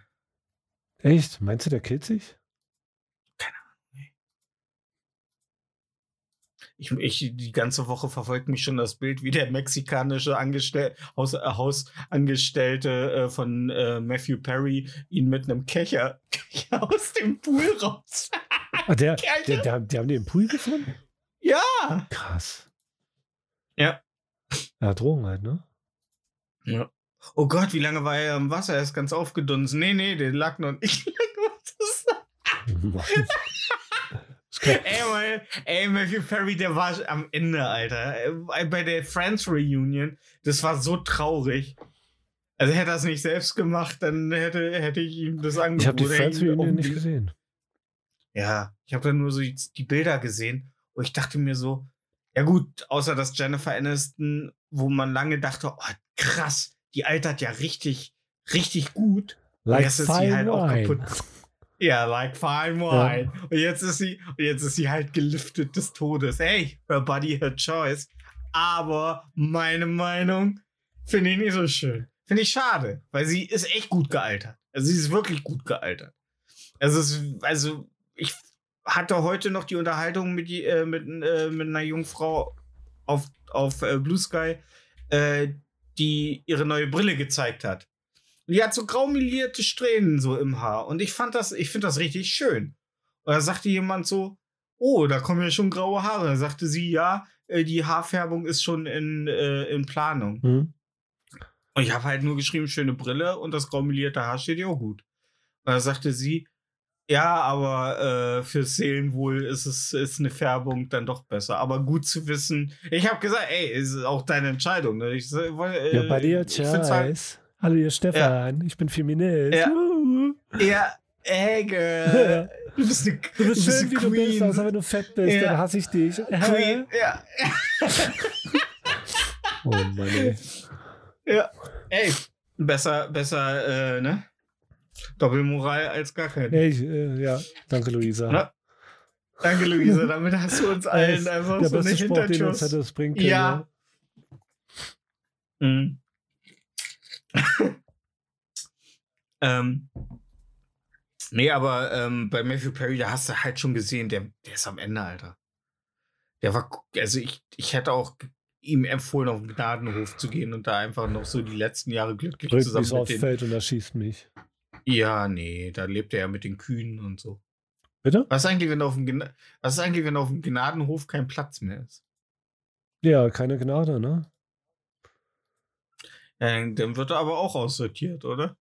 Echt? Meinst du, der killt sich? Ich, ich, die ganze Woche verfolgt mich schon das Bild, wie der mexikanische Angestell Haus, äh, Hausangestellte äh, von äh, Matthew Perry ihn mit einem Kecher, (laughs) Kecher aus dem Pool raus. Ah, der, (laughs) der, der, die haben den im Pool gefunden? Ja! Krass. Ja. Ja, Drogen halt, ne? Ja. Oh Gott, wie lange war er im Wasser? Er ist ganz aufgedunsen. Nee, nee, der lag noch nicht. (laughs) Ey, mal, ey, Matthew Perry, der war am Ende, Alter. Äh, Bei der Friends Reunion, das war so traurig. Also hätte er es nicht selbst gemacht, dann hätte, hätte ich ihm das angeboten. ich habe die Friends Reunion nicht gesehen. Ja, ich habe dann nur so die, die Bilder gesehen, wo ich dachte mir so, ja gut, außer dass Jennifer Aniston, wo man lange dachte, oh krass, die altert ja richtig, richtig gut. Like jetzt ist sie halt auch wine. kaputt. (laughs) Ja, like fine wine. Und jetzt ist sie, und jetzt ist sie halt geliftet des Todes. Hey, her body, her choice. Aber meine Meinung finde ich nicht so schön. Finde ich schade, weil sie ist echt gut gealtert. Also sie ist wirklich gut gealtert. Also, es, also ich hatte heute noch die Unterhaltung mit, äh, mit, äh, mit einer jungen Frau auf, auf äh, Blue Sky, äh, die ihre neue Brille gezeigt hat. Und die hat so graumelierte Strähnen so im Haar. Und ich fand das, ich finde das richtig schön. Und da sagte jemand so, oh, da kommen ja schon graue Haare. Da sagte sie, ja, äh, die Haarfärbung ist schon in, äh, in Planung. Hm? Und ich habe halt nur geschrieben, schöne Brille und das graumelierte Haar steht ja auch gut. Und da sagte sie, ja, aber äh, fürs Seelenwohl ist es ist eine Färbung dann doch besser. Aber gut zu wissen. Ich habe gesagt, ey, ist auch deine Entscheidung. Ne? Ich, äh, Ja, bei dir, find's halt. Hallo, ihr Stefan. Ich bin Feminist. Ja. Ja, ey, girl. (laughs) Du bist eine, Du bist schön, eine wie du bist, außer wenn du fett bist, Ja. dann hasse ich dich. Queen. Ja, (laughs) Oh Mann, ey. ja. Ey, besser, besser, äh, ne? Doppelmoral als gar keine. Ey, ich, äh, ja, danke, Luisa. Na, Danke, Luisa. Damit hast du uns allen einfach der so eine beste Sport, den uns hätte bringen können. Ja. Mhm. (laughs) ähm, nee, aber ähm, bei Matthew Perry, da hast du halt schon gesehen, der, der ist am Ende, Alter. Der war, also ich, ich hätte auch ihm empfohlen, auf den Gnadenhof zu gehen und da einfach noch so die letzten Jahre glücklich Drückt zusammen mich aufs. Feld und er schießt mich. Ja, nee, da lebt er ja mit den Kühen und so. Bitte? Was ist eigentlich, wenn auf dem, Gna was ist eigentlich, wenn auf dem Gnadenhof kein Platz mehr ist? Ja, keine Gnade, ne? Ja, dann- wird er aber auch aussortiert, oder?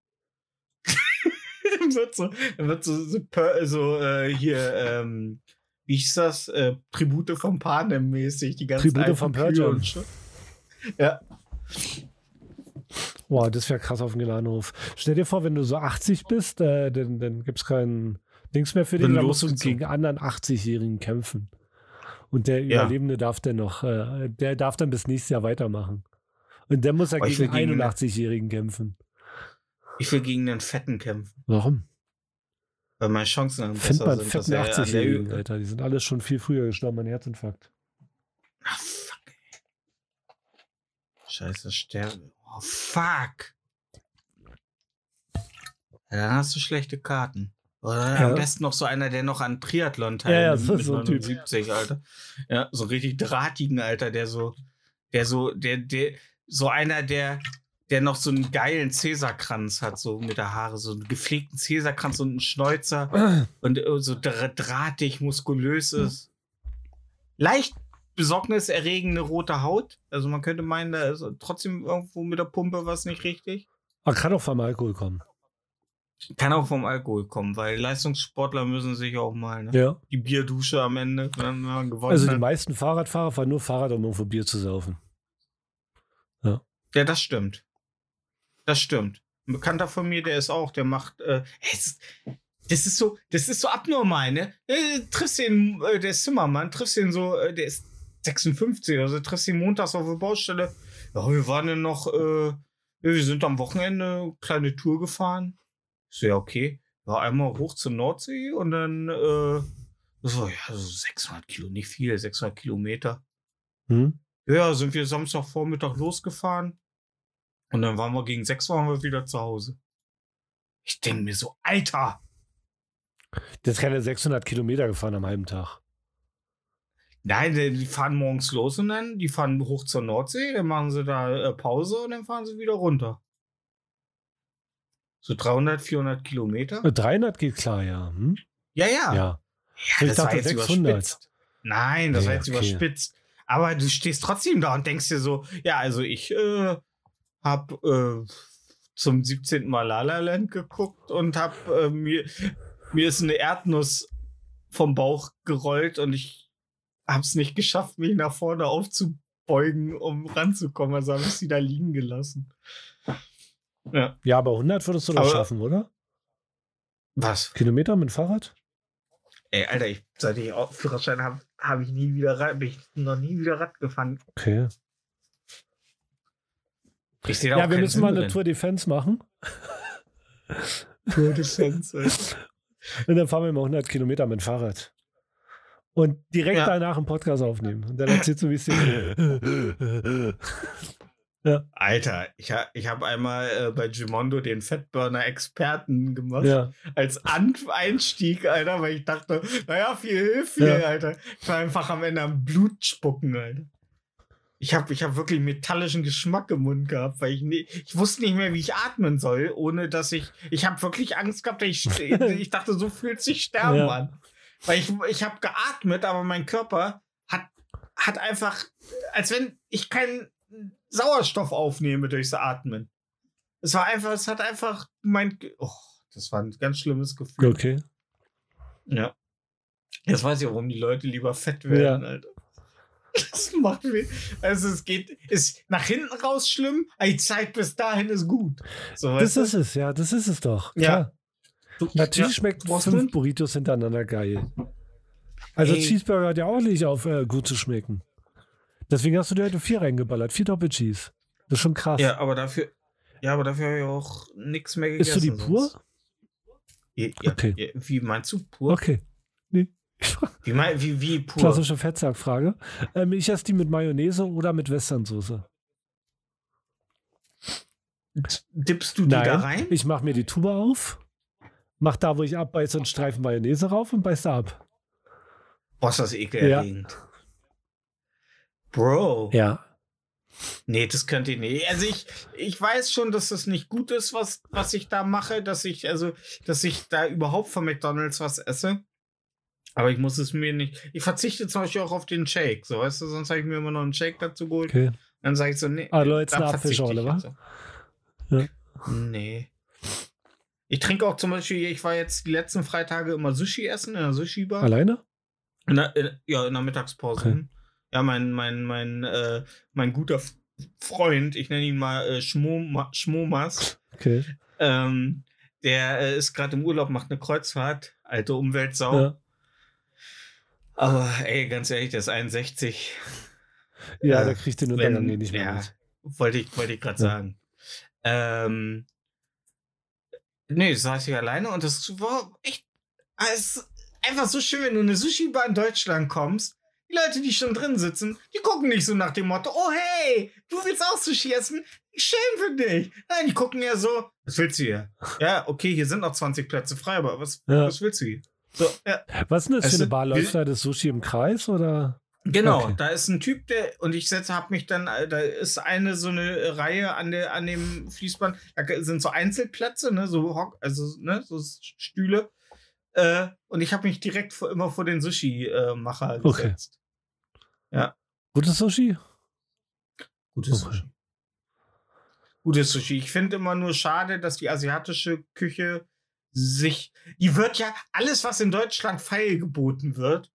(laughs) dann wird so, dann wird so, so, so äh, hier, ähm, wie hieß das? Äh, Tribute vom Panem mäßig, die ganzen Tribute vom und so. Ja. Boah, das wäre krass auf dem Gnadenhof. Stell dir vor, wenn du so 80 bist, äh, dann, dann gibt es kein Dings mehr für dich, dann musst du gegen anderen 80-Jährigen kämpfen. Und der Ja. Überlebende darf dann noch, äh, der darf dann bis nächstes Jahr weitermachen. Und der muss ja Aber gegen gegen- 81-Jährigen kämpfen. Ich will gegen den Fetten kämpfen, Warum? weil meine Chancen dann Find besser man sind. fetten er an der 80-Jährigen, Ü- Alter. Die sind alle schon viel früher gestorben an Herzinfarkt. Ah, fuck. ey. Scheiße, sterben. Oh, fuck. Ja, dann hast du schlechte Karten. Oder Ja. am besten noch so einer, der noch an Triathlon Ja, ja, teilnimmt so- mit so Typ. 79, Alter. Ja, so richtig drahtigen, Alter, der so, der so, der, der, so einer, der, der noch so einen geilen Cäsarkranz hat, so mit der Haare, so einen gepflegten Cäsarkranz und einen Schnäuzer (clears throat) und äh, so dra- drahtig, muskulös ist. Leicht besorgniserregende rote Haut. Also man könnte meinen, da ist trotzdem irgendwo mit der Pumpe was nicht richtig. Aber kann auch vom Alkohol kommen. Kann auch vom Alkohol kommen, weil Leistungssportler müssen sich auch mal, ne? Ja. Die Bierdusche am Ende, wenn man gewonnen Also die hat. meisten Fahrradfahrer fahren nur Fahrrad, um irgendwo Bier zu saufen. Ja, das stimmt. Das stimmt. Ein Bekannter von mir, der ist auch, der macht, äh, es das ist so, das ist so abnormal, ne? Äh, triffst den, äh, der ist Zimmermann, triffst den so, äh, der ist 56, also triffst ihn montags auf der Baustelle. Ja, wir waren dann noch, äh, wir sind am Wochenende eine kleine Tour gefahren. Ich so, ja, okay. Ja, einmal hoch zur Nordsee und dann, äh, so, ja, so 600 Kilo, nicht viel, 600 Kilometer. Hm? Ja, sind wir Samstagvormittag losgefahren. Und dann waren wir gegen sechs waren wir wieder zu Hause. Ich denke mir so, Alter! Der ist keine 600 Kilometer gefahren am halben Tag. Nein, die fahren morgens los und dann, die fahren hoch zur Nordsee, dann machen sie da äh, Pause und dann fahren sie wieder runter. So 300, 400 Kilometer? Äh, 300 geht klar, ja. Hm? Ja, ja. Ja. Ja, Ich das war dachte jetzt 600. überspitzt. Nein, das Nee, war jetzt okay. überspitzt. Aber du stehst trotzdem da und denkst dir so, ja, also ich äh, hab äh, zum 17. Mal La La Land geguckt und hab äh, mir, mir ist eine Erdnuss vom Bauch gerollt und ich hab's nicht geschafft, mich nach vorne aufzubeugen, um ranzukommen. Also habe ich sie da liegen gelassen. Ja. Ja, aber 100 würdest du doch Aber- schaffen, oder? Was? Kilometer mit dem Fahrrad? Ey, Alter, ich, seit ich auch Führerschein habe, habe ich nie wieder Rad, bin ich noch nie wieder Rad gefahren. Okay. Ich sehe da Ja, wir müssen Sinn mal eine drin. Tour Defense machen. Tour de France. Und dann fahren wir mal 100 Kilometer mit dem Fahrrad. Und direkt Ja. danach einen Podcast aufnehmen. Und dann erzählst du, wie es dir. (laughs) Alter, ich, ha, ich habe einmal äh, bei Gimondo den Fettburner-Experten gemacht. ja. Als An Einstieg, Alter, weil ich dachte, naja, viel hilft viel, Ja. Alter. Ich war einfach am Ende am Blut spucken, Alter. Ich habe ich hab wirklich metallischen Geschmack im Mund gehabt, weil ich, nie, ich wusste nicht mehr, wie ich atmen soll, ohne dass ich. Ich habe wirklich Angst gehabt, ich, (laughs) ich dachte, so fühlt sich Sterben Ja. an. Weil ich, ich habe geatmet, aber mein Körper hat, hat einfach, als wenn ich keinen Sauerstoff aufnehme durchs Atmen. Es war einfach, es hat einfach mein. Oh, das war ein ganz schlimmes Gefühl. Okay. Ja. Jetzt weiß ich, warum die Leute lieber fett werden, Ja. Alter. Das macht weh. Also es geht, ist nach hinten raus schlimm, aber die Zeit bis dahin ist gut. So, Das du? ist es, ja, das ist es doch. Ja. Klar. Du- Natürlich ja, schmeckt brauchst fünf? Burritos hintereinander geil. Also Ey. Cheeseburger hat ja auch nicht auf äh, gut zu schmecken. Deswegen hast du dir heute vier reingeballert. Vier Doppelcheese. Das ist schon krass. Ja, aber dafür, ja, aber dafür habe ich auch nichts mehr gegessen. Isst du die pur? Ja, ja, Okay. ja, wie meinst du pur? Okay. Nee. (laughs) Wie, mein, wie, wie pur? Klassische Fettsackfrage. Ähm, ich esse die mit Mayonnaise oder mit Westernsoße. Dippst du die da rein? Ich mache mir die Tube auf, mach da, wo ich abbeiße, einen Streifen Mayonnaise rauf und beiß da ab. Boah, ist das ekelerregend. Bro. Ja. Nee, das könnt ihr nicht. Also ich, ich weiß schon, dass das nicht gut ist, was, was ich da mache, dass ich, also, dass ich da überhaupt von McDonalds was esse. Aber ich muss es mir nicht. Ich verzichte zum Beispiel auch auf den Shake, so weißt du, sonst habe ich mir immer noch einen Shake dazu geholt. Okay. Dann sage ich so, nee. Ah, Leute, da eine Apfelschorle, wa? jetzt. Ja. Nee. Ich trinke auch zum Beispiel, ich war jetzt die letzten Freitage immer Sushi essen in der Sushi-Bar. Alleine? In der, in, ja, in der Mittagspause. Okay. Ja, mein, mein, mein, äh, mein guter Freund, ich nenne ihn mal äh, Schmoma, Schmomas, Okay. ähm, der äh, ist gerade im Urlaub, macht eine Kreuzfahrt, alte Umweltsau. Ja. Aber ey, ganz ehrlich, der ist 61. Ja, Ja, da kriegt den Untergang eh nicht mehr ja. mit. wollte ich, wollte ich gerade Ja. sagen. Ähm, nee, saß ich alleine und das war echt ah, es ist einfach so schön, wenn du in eine Sushi-Bar in Deutschland kommst. Die Leute, die schon drin sitzen, die gucken nicht so nach dem Motto, oh hey, du willst auch Sushi essen? Schön für dich. Nein, die gucken ja so, was willst du hier? (laughs) Ja, okay, hier sind noch 20 Plätze frei, aber was, Ja. was willst du hier? So, ja. Was ist denn das für Also, eine Bar? Läuft da das Sushi im Kreis oder? Genau, Okay. da ist ein Typ, der und ich setze, hab mich dann, äh, da ist eine so eine Reihe an der an dem Fließband, da sind so Einzelplätze, ne, so Hock, also ne, so Stühle. Äh, und ich habe mich direkt vor, immer vor den Sushi-Macher Okay. gesetzt. Gutes Sushi? Gutes Okay. Sushi. Gutes Sushi. Ich finde immer nur schade, dass die asiatische Küche sich. Die wird ja, alles, was in Deutschland feil geboten wird,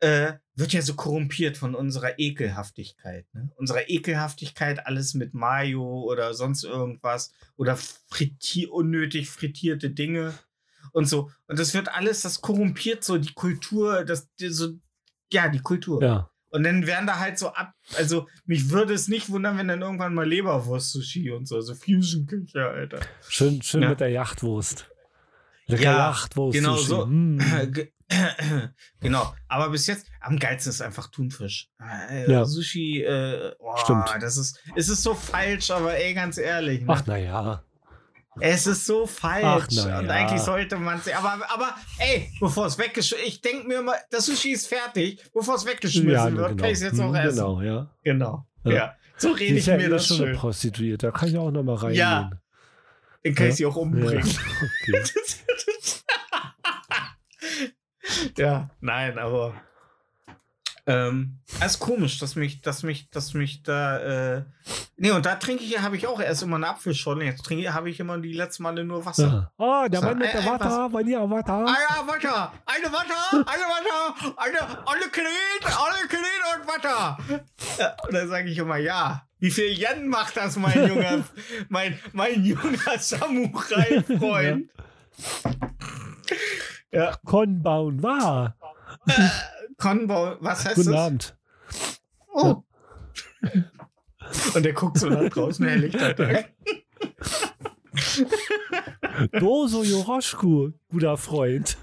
äh, wird ja so korrumpiert von unserer Ekelhaftigkeit. Ne? Unserer Ekelhaftigkeit, alles mit Mayo oder sonst irgendwas oder frittier, unnötig frittierte Dinge und so. Und das wird alles, das korrumpiert so die Kultur, das, die, so, ja, die Kultur. Ja. Und dann werden da halt so ab, also mich würde es nicht wundern, wenn dann irgendwann mal Leberwurst-Sushi und so, so Fusion-Küche, Alter. Schön, schön Ja. mit der Yachtwurst. Lecker Ja, Yachtwurst. genau Sushi. so. Mm. (clears throat) Ge- (clears throat) genau, aber bis jetzt am geilsten ist einfach Thunfisch. Äh, Ja. Sushi, äh, oh, Stimmt. das ist, es ist so falsch, aber ey, ganz ehrlich, ne? Ach, naja. es ist so falsch. Ach, na und ja. eigentlich sollte man es, aber, aber ey, bevor es weggeschmissen, ich denke mir immer, das Sushi ist fertig, bevor es weggeschmissen Ja, wird, genau. kann ich es jetzt auch Mm, essen. Genau, ja. Genau. Ja. Ja. So rede ich ja mir eh das schon eine Prostituierte. Da kann ich auch noch mal reingehen. Ja, Den kann Ja. ich sie auch Ja. umbringen. (laughs) Okay. (laughs) Ja, nein, aber. Ähm, es ist komisch, dass mich, dass mich, dass mich da. Äh, nee, und da trinke ich, habe ich auch erst immer eine Apfelschorle. Jetzt trinke ich, habe ich immer die letzten Male nur Wasser. Ja. Oh, der So, Mann mit der äh, äh, Watte, Vanilla Watte. Ah ja, Wasser! Eine Wasser! Eine Wasser! Eine, alle Kredit! Alle Kredit und Wasser! Ja, und dann sage ich immer, ja. Wie viel Yen macht das, mein junger, (laughs) mein, mein junger Samurai-Freund? Ja. Konbauen war. Konbau, was heißt Guten das? Abend. Oh. (laughs) Und der guckt so nach draußen, helllichter Tag. (laughs) Doso Joroschku, guter Freund.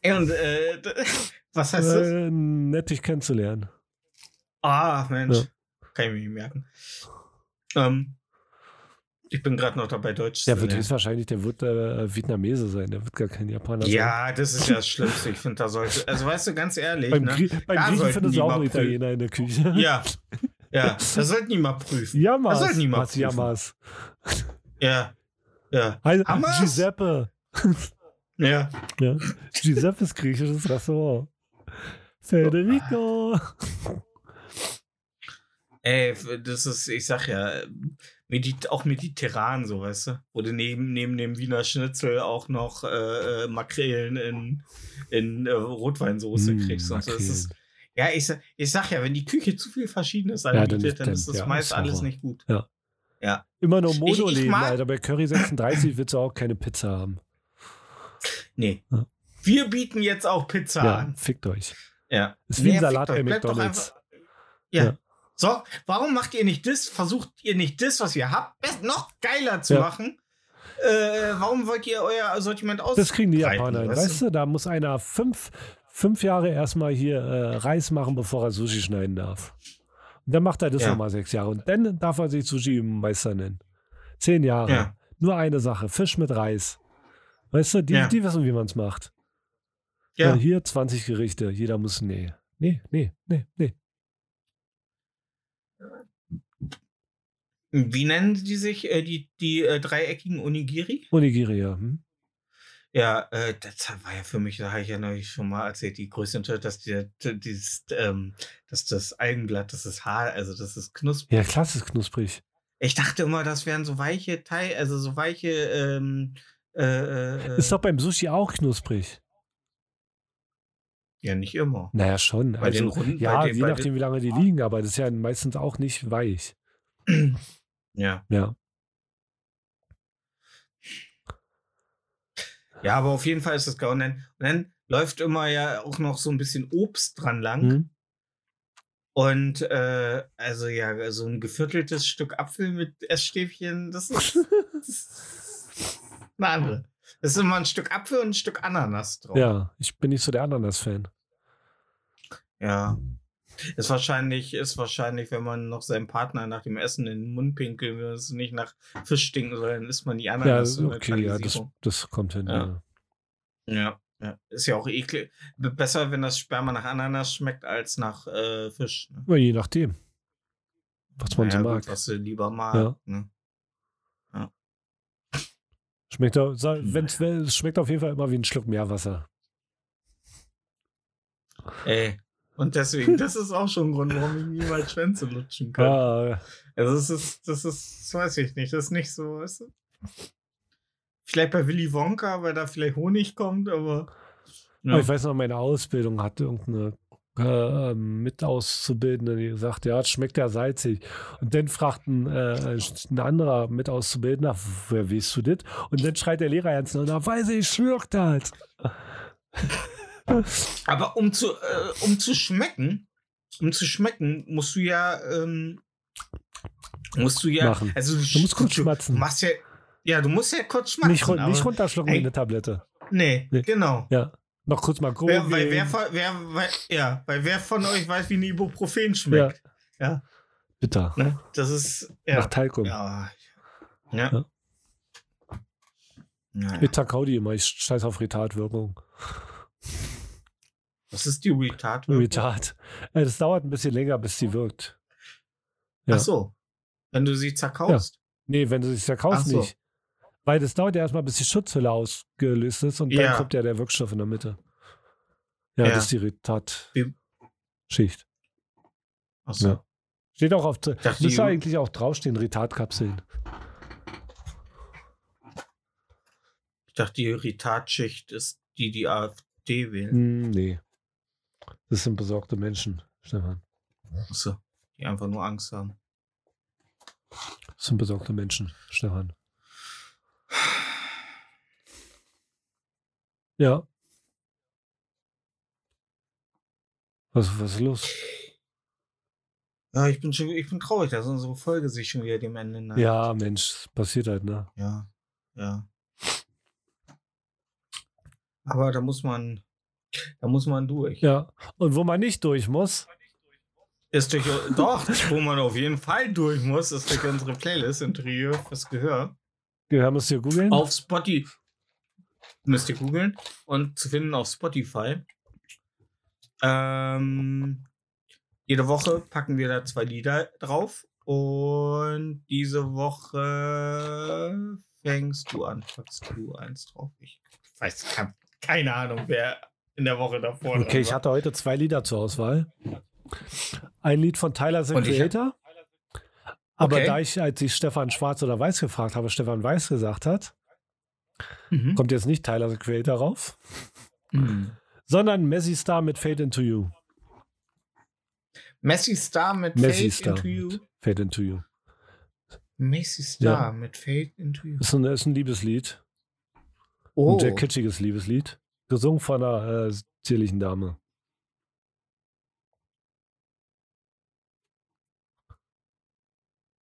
Ey, und äh, was heißt das? Äh, nett, dich kennenzulernen. Ah, Mensch. Ja. Kann ich mir nicht merken. Ähm, ich bin gerade noch dabei, Deutsch Der zu wird lernen. höchstwahrscheinlich, der wird äh, Vietnamese sein, der wird gar kein Japaner sein. Ja, das ist ja das Schlimmste. Ich finde, da sollte. Also, weißt du, ganz ehrlich. Beim, ne? Grie beim Da Griechen die du auch einen. Italiener in der Küche. Ja. Ja, das sollten die mal prüfen. Jammers. Das sollten die mal Was prüfen. Jammers. Ja. Ja. Heißt, Hammers? Giuseppe. Ja. Ja. Giuseppes griechisches Restaurant. Federico. Ey, das ist, ich sag ja, medit auch mediterran, so, weißt du? Wo du neben, neben dem Wiener Schnitzel auch noch äh, äh, Makrelen in, in äh, Rotweinsoße Mm, kriegst. Und so. das ist, ja, ich, ich sag ja, wenn die Küche zu viel Verschiedenes anbietet, ist- dann, dann- ist das ja, meist ist alles Horror. nicht gut. Immer nur Ich- Mono ich leben, mag- Alter. Bei Curry 36 willst du auch keine Pizza haben. Nee. Ja. Wir bieten jetzt auch Pizza Ja, an. fickt euch. Ja. Ist wie ein fickt Salat bei McDonald's. Ja. Ja. So, warum macht ihr nicht das? Versucht ihr nicht das, was ihr habt, best noch geiler zu Ja. machen? Äh, warum wollt ihr euer Sortiment aus? Das kriegen die Japaner weißt Weißt du, da muss einer fünf, fünf Jahre erstmal hier äh, Reis machen, bevor er Sushi schneiden darf. Und dann macht er das Ja. nochmal sechs Jahre. Und dann darf er sich Sushi-Meister nennen. Zehn Jahre. Ja. Nur eine Sache: Fisch mit Reis. Weißt du, die, Ja. die wissen, wie man es macht. Ja. Ja, hier 20 Gerichte. Jeder muss. Nee. Nee, nee, nee, nee. Wie nennen die sich, äh, die, die äh, dreieckigen Onigiri? Onigiri, ja. Hm? Ja, äh, das war ja für mich, da habe ich ja neulich schon mal erzählt, die größte Enttäuschung, dass, die, dieses, ähm, dass das Algenblatt, das ist Haar, also das ist knusprig. Ja, klasse ist knusprig. Ich dachte immer, das wären so weiche Teil, also so weiche, ähm, äh, äh, Ist doch beim Sushi auch knusprig. ja nicht immer. Naja, schon. Bei den Also, Runden- ja, den- je nachdem, wie lange die liegen, aber das ist ja meistens auch nicht weich. (clears throat) Ja. Ja. Ja, aber auf jeden Fall ist das geil. Und dann, und dann läuft immer ja auch noch so ein bisschen Obst dran lang. Hm? Und äh, also ja, so ein gevierteltes Stück Apfel mit Essstäbchen, das ist, das ist eine andere. Das ist immer ein Stück Apfel und ein Stück Ananas drauf. Ja, ich bin nicht so der Ananas-Fan. Ja. Ist wahrscheinlich, ist wahrscheinlich, wenn man noch seinem Partner nach dem Essen in den Mund pinkelt, wenn es nicht nach Fisch stinken soll, dann isst man die Ja, Ananas. okay, ja, das, das kommt hin. Ja. Ja. ja, ja. Ist ja auch eklig. Besser, wenn das Sperma nach Ananas schmeckt, als nach äh, Fisch. Ne? Aber je nachdem, was man so Naja, mag. Gut, was du lieber mag. Ja. Ne? Schmeckt, auch- sa- Hm. wenn's, wenn- es schmeckt auf jeden Fall immer wie ein Schluck Meerwasser. Ey. Und deswegen, das ist auch schon ein Grund, warum ich niemals Schwänze lutschen kann. Ja, Also das ist, das ist, das weiß ich nicht. Das ist nicht so, weißt du? Vielleicht bei Willy Wonka, weil da vielleicht Honig kommt, aber. Aber Ich weiß noch, meine Ausbildung hatte irgendeine äh, Mitauszubildende, die gesagt, ja, es schmeckt ja salzig. Und dann fragt ein, äh, ein anderer Mitauszubildender, wer weißt du das? Und dann schreit der Lehrer ernst, na weiß ich, schluckt halt. Aber um zu, äh, um zu schmecken, um zu schmecken, musst du ja, ähm, musst du ja, Machen. also Du musst kurz schmatzen. Du machst ja, ja, du musst ja kurz schmatzen. Nicht, run- nicht runterschlucken wie eine Tablette. Nee, Nee. genau. Ja. Noch kurz mal grob. Wer, weil wer, von- wer, weil, ja, weil wer von euch weiß, wie ein Ibuprofen schmeckt? Ja. Bitter. Ne? Das ist, Nach ja. Talkum. Ja. Ja. Ja. ja. Mit Takaudi immer. Ich scheiß auf Retardwirkung. Was ist die Retard? Retard. Äh, Das dauert ein bisschen länger, bis sie wirkt. Ja. Ach so. Wenn du sie zerkaust. Nee, wenn du sich Ach zerkaust, so. nicht. Weil das dauert ja erstmal, bis die Schutzhülle ausgelöst ist und dann Ja. kommt ja der Wirkstoff in der Mitte. Ja, Ja. das ist die Retard-Schicht. Wie- Ach so. Ja. Steht auch auf. dachte, Müsste eigentlich auch draufstehen, Retardkapseln. Ich dachte, die Retard-Schicht ist die, die AfD wählen. Hm, nee. Das sind besorgte Menschen, Stefan. Achso. Die einfach nur Angst haben. Das sind besorgte Menschen, Stefan. Ja. Was, was ist los? Ja, ich bin schon, ich bin traurig, dass unsere Folge sich schon wieder dem Ende neigt. Ja, Mensch, passiert halt, ne? Ja. Ja. Aber da muss man, da muss man durch. Ja. Und wo man nicht durch muss, Ist durch, doch, wo man auf jeden Fall durch muss, ist durch unsere Playlist Interieur fürs Gehör. Gehör müsst ihr googeln. Auf Spotify. Müsst ihr googeln. Und zu finden auf Spotify. Ähm, jede Woche packen wir da zwei Lieder drauf. Und diese Woche fängst du an. Packst du eins drauf. Ich weiß, keine Ahnung, wer in der Woche davor Okay, ich war. hatte heute zwei Lieder zur Auswahl. Ein Lied von Tyler the Creator. Aber Okay. da ich, als ich Stefan Schwarz oder Weiß gefragt habe, Stefan Weiß gesagt hat, Mhm. kommt jetzt nicht Tyler the Creator rauf, Mhm. sondern Messi Star mit Fade Into You. Messi Star mit Messi Fade Star. into You. mit Fade Into You. Messi Star mit Fade into You. Ist ein, ist ein Liebeslied. Oh, Ein sehr kitschiges Liebeslied. Gesungen von einer äh, zierlichen Dame.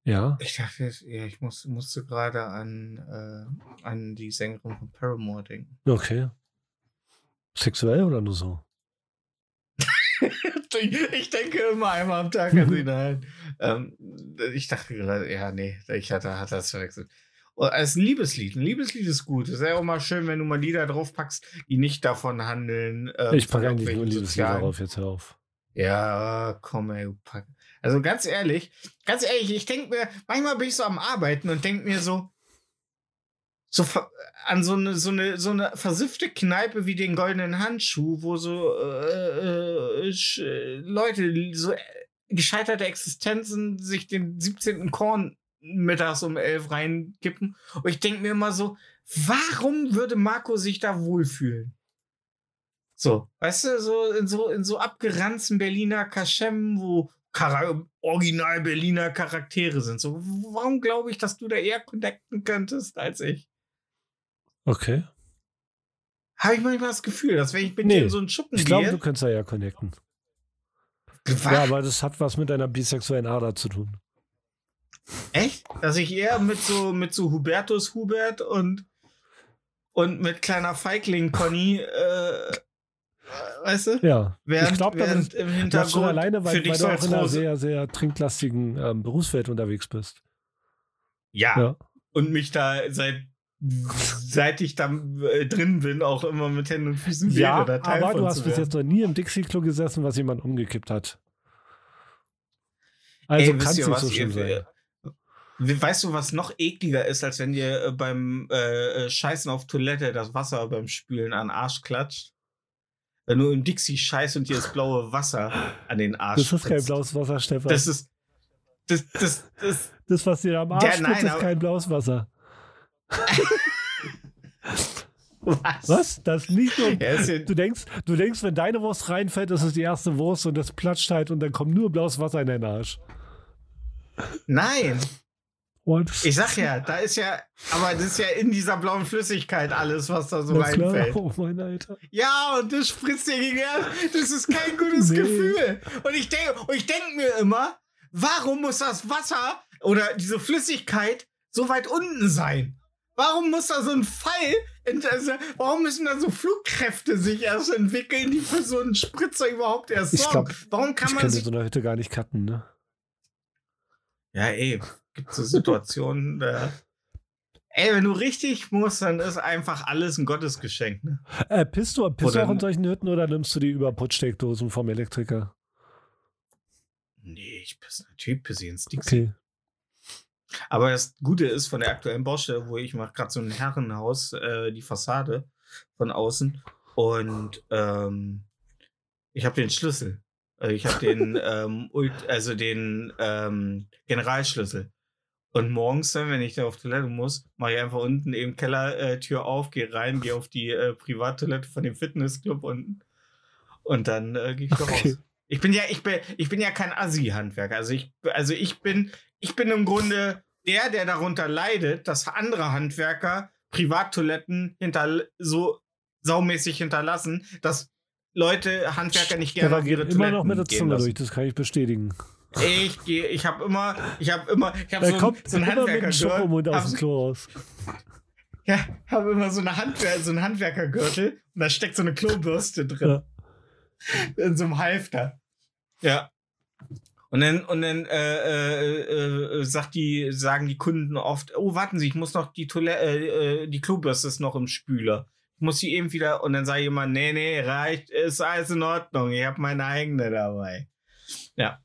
Ja. ich dachte, ja, ich muss, musste gerade an, äh, an die Sängerin von Paramore denken. Okay. Sexuell oder nur so? (laughs) ich denke immer einmal am Tag an sie nein. Ähm, ich dachte gerade, ja, nee, ich hatte, hatte das verwechselt. Oh, Es ist ein Liebeslied. Ein Liebeslied ist gut. Es ist ja auch mal schön, wenn du mal Lieder draufpackst, die nicht davon handeln. ähm, ich packe eigentlich nur Liebeslieder drauf, jetzt hör auf. Ja, komm, ey, pack. Also ganz ehrlich, ganz ehrlich, ich denke mir, manchmal bin ich so am Arbeiten und denke mir so, so an so eine, so eine, so eine versiffte Kneipe wie den goldenen Handschuh, wo so äh, äh, äh, Leute, so äh, gescheiterte Existenzen sich den 17. Korn mittags um 11 reinkippen. Und ich denke mir immer so, warum würde Marco sich da wohlfühlen? So, weißt du, so in so, in so abgeranzten Berliner Kaschem, wo Chara original Berliner Charaktere sind. So, warum glaube ich, dass du da eher connecten könntest als ich? Okay. Habe ich manchmal das Gefühl, dass wenn ich mit Nee, in so einen Schuppen Ich glaube, du könntest da ja connecten. Ja, aber das hat was mit einer bisexuellen Ader zu tun. Echt? Dass ich eher mit so, mit so Hubertus Hubert und, und mit kleiner Feigling Conny, äh, weißt du? Ja. Während, ich glaube, während im das schon Hintergrund alleine, weil, weil du auch in einer sehr, sehr trinklastigen ähm, Berufswelt unterwegs bist. Ja, Ja. und mich da seit seit ich da äh, drin bin, auch immer mit Händen und Füßen Ja, da Teil aber du hast bis jetzt noch nie im Dixie-Klo gesessen, was jemand umgekippt hat. Also Ey, kann wisst es ihr nicht was, so schlimm ihr- sein. We- Weißt du, was noch ekliger ist, als wenn dir äh, beim äh, äh, Scheißen auf Toilette das Wasser beim Spülen an den Arsch klatscht? Wenn du im Dixie scheißt und dir das blaue Wasser an den Arsch Das ist kein blaues Wasser, Stefan. Das ist. Das, das, das, (laughs) Das, was dir am Arsch Der- spritzt, nein, ist kein blaues Wasser. was? Was? Das nicht nur. Ja, ja, Du denkst, du denkst, wenn deine Wurst reinfällt, das ist die erste Wurst und das platscht halt und dann kommt nur blaues Wasser in deinen Arsch. nein, Und ich sag ja, da ist ja, aber das ist ja in dieser blauen Flüssigkeit alles, was da so Na klar. reinfällt. Oh mein Alter. Ja, und das spritzt dir gegen. Das ist kein (laughs) gutes Nee. Gefühl. Und ich denke, und ich denke mir immer, warum muss das Wasser oder diese Flüssigkeit so weit unten sein? Warum muss da so ein Fall, also, warum müssen da so Flugkräfte sich erst entwickeln, die für so einen Spritzer überhaupt erst Ich sorgen? glaub, warum kann Ich man könnte sich so eine Hütte gar nicht cutten, ne? Ja, ey, gibt so Situationen, da. Ey, wenn du richtig musst, dann ist einfach alles ein Gottesgeschenk, ne? Äh, pisst du, pisst du auch in solchen Hütten oder nimmst du die Überputzsteckdosen vom Elektriker? Nee, ich bin natürlich piss ins Dixie. Okay. Aber das Gute ist von der aktuellen Baustelle, wo ich mache gerade so ein Herrenhaus, äh, die Fassade von außen. Und ähm, ich habe den Schlüssel. Äh, Ich habe den, (laughs) ähm, also den ähm, Generalschlüssel. Und morgens dann, wenn ich da auf Toilette muss, mache ich einfach unten eben Kellertür äh, Tür auf, gehe rein, gehe auf die äh, Privattoilette von dem Fitnessclub unten. Und dann äh, gehe ich da Okay. raus. Ich bin ja, ich bin, ich bin ja kein Assi-Handwerker. Also ich, also ich bin, ich bin im Grunde der, der darunter leidet, dass andere Handwerker Privattoiletten hinter so saumäßig hinterlassen, dass Leute, Handwerker nicht gerne Der auf ihre immer Toiletten noch mit der Zunge durch, das kann ich bestätigen. Ich gehe, ich habe immer, ich habe immer, ich habe so, kommt so ein immer mit dem Schokomund aus dem Handwerkergürtel. Klo raus. (laughs) Ja, habe immer so eine Handwer so einen Handwerkergürtel und da steckt so eine Klobürste drin. Ja. in so einem Halfter. Ja. Und dann, und dann äh, äh, äh, sagt die, sagen die Kunden oft, oh, warten Sie, ich muss noch die Toilette, äh, äh, die Klobürste ist noch im Spüler. Ich muss sie eben wieder, und dann sagt jemand, nee, nee, reicht, ist alles in Ordnung, ich habe meine eigene dabei. Ja.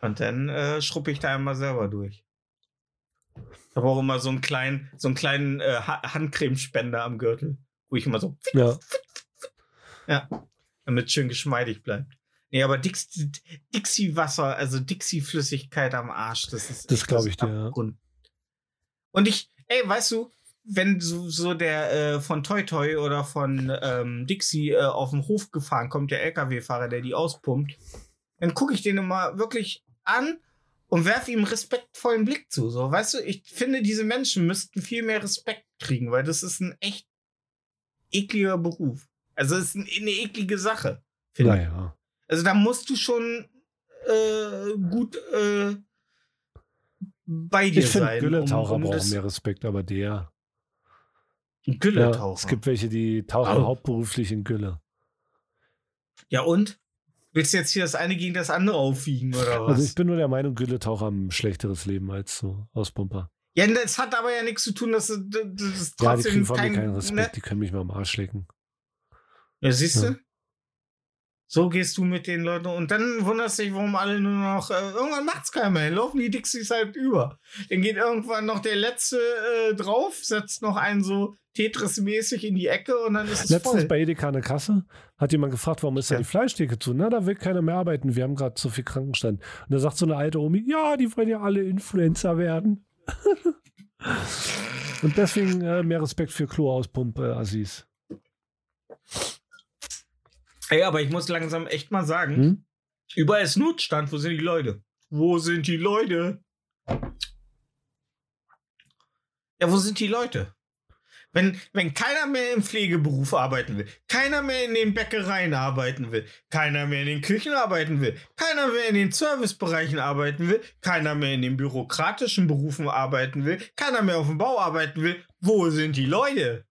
Und dann äh, schruppe ich da immer selber durch. Ich habe auch immer so einen kleinen, so einen kleinen äh, Ha- Handcremespender am Gürtel, wo ich immer so Ja. damit es schön geschmeidig bleibt. Nee, aber Dix, Dixie-Wasser, also Dixie-Flüssigkeit am Arsch, das ist. Das echt glaub ich dir, ja. Und ich, ey, weißt du, wenn so, so der äh, von Toy Toy oder von ähm, Dixie äh, auf dem Hof gefahren kommt, der LKW-Fahrer, der die auspumpt, dann gucke ich den immer wirklich an und werfe ihm respektvollen Blick zu. So, weißt du, ich finde, diese Menschen müssten viel mehr Respekt kriegen, weil das ist ein echt ekliger Beruf. Also es ist ein, eine eklige Sache, finde ich. Naja. Also da musst du schon äh, gut äh, bei dir Ich finde, sein. Gülletaucher um, um brauchen mehr Respekt, aber der. Ja, Gülletaucher. es gibt welche, die tauchen Oh. hauptberuflich in Gülle. ja und? Willst du jetzt hier das eine gegen das andere aufwiegen oder was? Also ich bin nur der Meinung, Gülletaucher haben ein schlechteres Leben als so Auspumper. ja, das hat aber ja nichts zu tun, dass das, das ist Ja, die trotzdem kriegen von mir kein. keinen Respekt, Ne? die können mich mal am Arsch lecken. Ja, siehst Ja. Du? So gehst du mit den Leuten und dann wunderst dich, warum alle nur noch. Äh, irgendwann macht's keiner mehr. Laufen die Dixies halt über. Dann geht irgendwann noch der letzte äh, drauf, setzt noch einen so Tetris-mäßig in die Ecke und dann ist es Letztens voll. bei Edeka der Kasse hat jemand gefragt, warum ist da Ja. die Fleischtheke zu? Na, da will keiner mehr arbeiten, wir haben gerade zu viel Krankenstand. Und da sagt so eine alte Omi, ja, die wollen ja alle Influencer werden. (laughs) Und deswegen äh, mehr Respekt für Klo-Auspump-Assis. Ey, aber ich muss langsam echt mal sagen, Hm? überall ist Notstand. Wo sind die Leute? Wo sind die Leute? Ja, wo sind die Leute? Wenn, wenn keiner mehr im Pflegeberuf arbeiten will, keiner mehr in den Bäckereien arbeiten will, keiner mehr in den Küchen arbeiten will, keiner mehr in den Servicebereichen arbeiten will, keiner mehr in den bürokratischen Berufen arbeiten will, keiner mehr auf dem Bau arbeiten will, wo sind die Leute?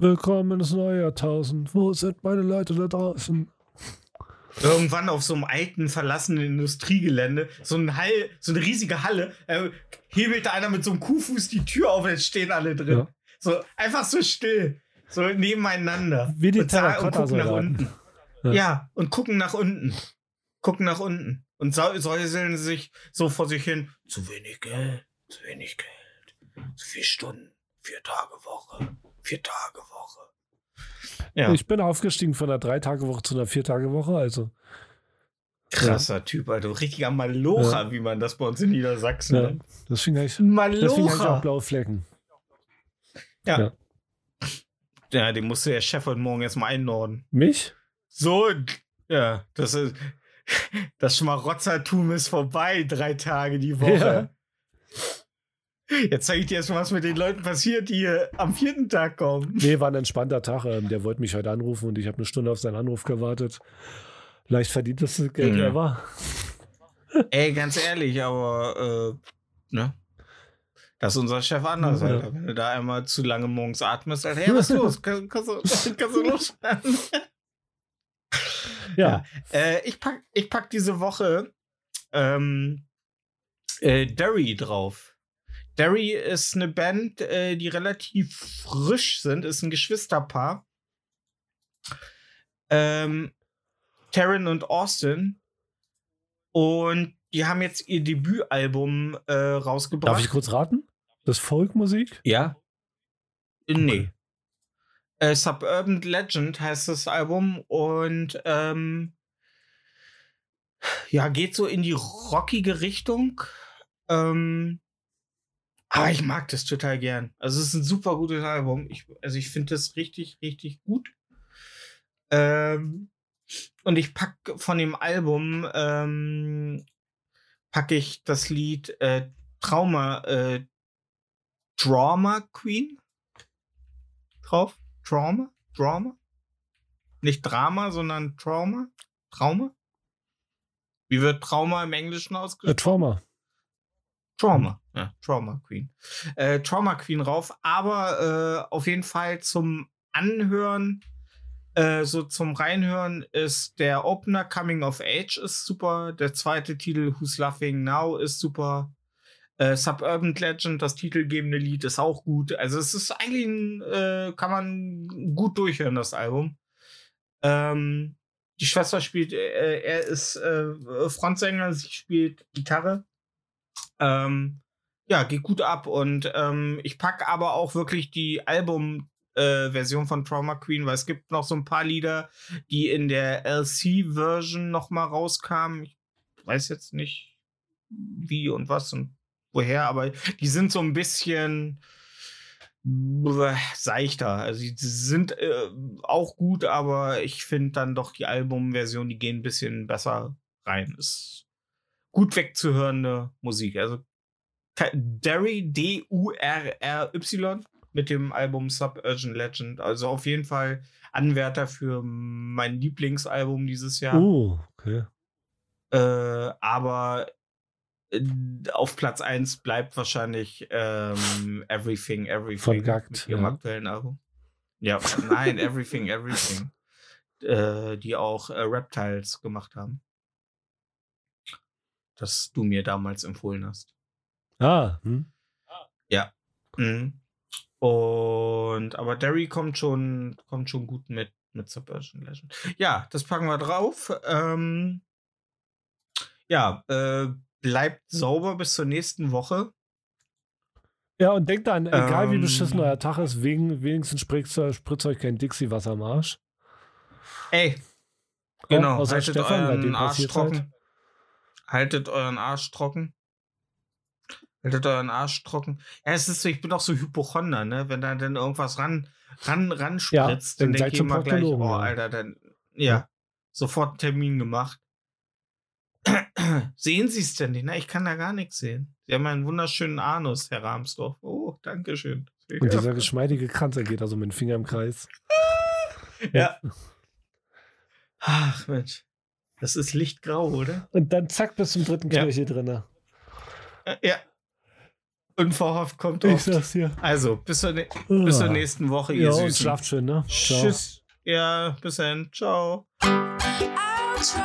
Willkommen ins neue Jahrtausend. Wo sind meine Leute da draußen? Irgendwann auf so einem alten, verlassenen Industriegelände, so, ein Hall, so eine riesige Halle, äh, hebelt da einer mit so einem Kuhfuß die Tür auf jetzt stehen alle drin. Ja. So einfach so still, so nebeneinander. Wie die und, und gucken nach unten. Ja. Ja. und gucken nach unten. Gucken nach unten. Und säuseln sich so vor sich hin. Zu wenig Geld, zu wenig Geld. Zu viel Stunden. Vier Tage Woche. Vier Tage Woche. Ja, Ich bin aufgestiegen von einer Drei-Tage-Woche zu einer Vier-Tage-Woche. Also, krasser Typ, Alter. Richtiger Malocher, wie man das bei uns in Niedersachsen ja. nennt. deswegen habe ich, deswegen hab ich auch Malocher. blaue Flecken. Ja. Ja. ja, den musste der Chef heute Morgen jetzt mal einnorden. Mich? So, ja, das ist. (laughs) Das Schmarotzertum ist vorbei, drei Tage die Woche. Jetzt zeige ich dir erstmal, was mit den Leuten passiert, die hier am vierten Tag kommen. Nee, war ein entspannter Tag. Ähm, Der wollte mich heute anrufen und ich habe eine Stunde auf seinen Anruf gewartet. Leicht verdienteste Geld Ja. ever. Ey, ganz ehrlich, aber, äh, ne? Das ist unser Chef anders, Ja. Alter. Wenn du da einmal zu lange morgens atmest, Alter, hey, was ist los? Kann, kannst, du, (laughs) kannst du loswerden? Ja. Äh, ich, pack, ich pack diese Woche ähm, äh, Derry drauf. Derry ist eine Band, äh, die relativ frisch sind, ist ein Geschwisterpaar. Ähm, Taryn und Austin. Und die haben jetzt ihr Debütalbum äh, rausgebracht. Darf ich kurz raten? Das ist Folkmusik? Ja. Nee. Äh, Suburban Legend heißt das Album und ähm, ja, geht so in die rockige Richtung. Ähm, aber ich mag das total gern. Also es ist ein super gutes Album. Ich, also ich finde das richtig, richtig gut. Ähm, und ich pack von dem Album ähm, packe ich das Lied äh, Trauma, äh, Drama Queen drauf. Trauma? Drama? Nicht Drama, sondern Trauma? Trauma? Wie wird Trauma im Englischen Äh, ausgesprochen? Trauma. Trauma. Ja, Trauma Queen. Äh, Trauma Queen rauf, aber äh, auf jeden Fall zum Anhören, äh, so zum Reinhören ist der Opener Coming of Age ist super. Der zweite Titel Who's Laughing Now ist super. Äh, Suburban Legend, das titelgebende Lied, ist auch gut. Also es ist eigentlich ein, äh, kann man gut durchhören, das Album. Ähm, die Schwester spielt, äh, er ist Frontsänger, sie spielt Gitarre. Ähm, ja, geht gut ab und ähm, ich packe aber auch wirklich die Album äh, von Trauma Queen, weil es gibt noch so ein paar Lieder, die in der LC-Version noch mal rauskamen. Ich weiß jetzt nicht, wie und was und woher, aber die sind so ein bisschen bäh, seichter. Also die sind äh, auch gut, aber ich finde dann doch die Albumversion, die gehen ein bisschen besser rein. Ist gut wegzuhörende Musik. Also Derry, D-U-R-R-Y mit dem Album Suburban Legend. Also auf jeden Fall Anwärter für mein Lieblingsalbum dieses Jahr. Oh, okay. Äh, aber äh, auf Platz 1 bleibt wahrscheinlich ähm, Everything, Everything Von Gackt, mit ihrem ja. aktuellen Album. Ja, nein, Everything, (laughs) Everything. Äh, die auch äh, Reptiles gemacht haben. Das du mir damals empfohlen hast. Ah, hm. Mhm. Und aber Derry kommt schon, kommt schon gut mit, mit Subversion Legend. Ja, das packen wir drauf. Ähm, ja, äh, bleibt sauber bis zur nächsten Woche. Ja, und denkt an, egal wie Ähm. beschissen euer Tag ist, wegen, wenigstens spritzt, spritzt euch kein Dixie-Wasser am Arsch. Ey, Ja, genau. außer haltet Stefan, euren Arsch passiert's trocken. halt. Haltet euren Arsch trocken. Haltet euren Arsch trocken. Ja, es ist so, ich bin auch so Hypochonder, ne? Wenn da dann irgendwas ran, ran, ran Ja, spritzt, dann dann seid denke ich immer gleich, oh, ja. Alter, dann, ja, Ja. sofort einen Termin gemacht. (clears throat) sehen Sie es denn nicht? Na, ich kann da gar nichts sehen. Sie haben einen wunderschönen Anus, Herr Rahmsdorf. Oh, danke schön. Und dieser (laughs) geschmeidige Kranz, er geht also mit dem Finger im Kreis. (laughs) Ja. Ach, Mensch. Das ist lichtgrau, oder? Und dann zack, bis zum dritten Ja. Knöchel drin. Äh, Unverhofft kommt Ich oft. sag's dir. Also, bis zur, ne bis zur Ah. nächsten Woche, ihr Ja, Süßen. und schlaft schön, ne? Ciao. Tschüss. Ja, bis dann. Ciao. Outro.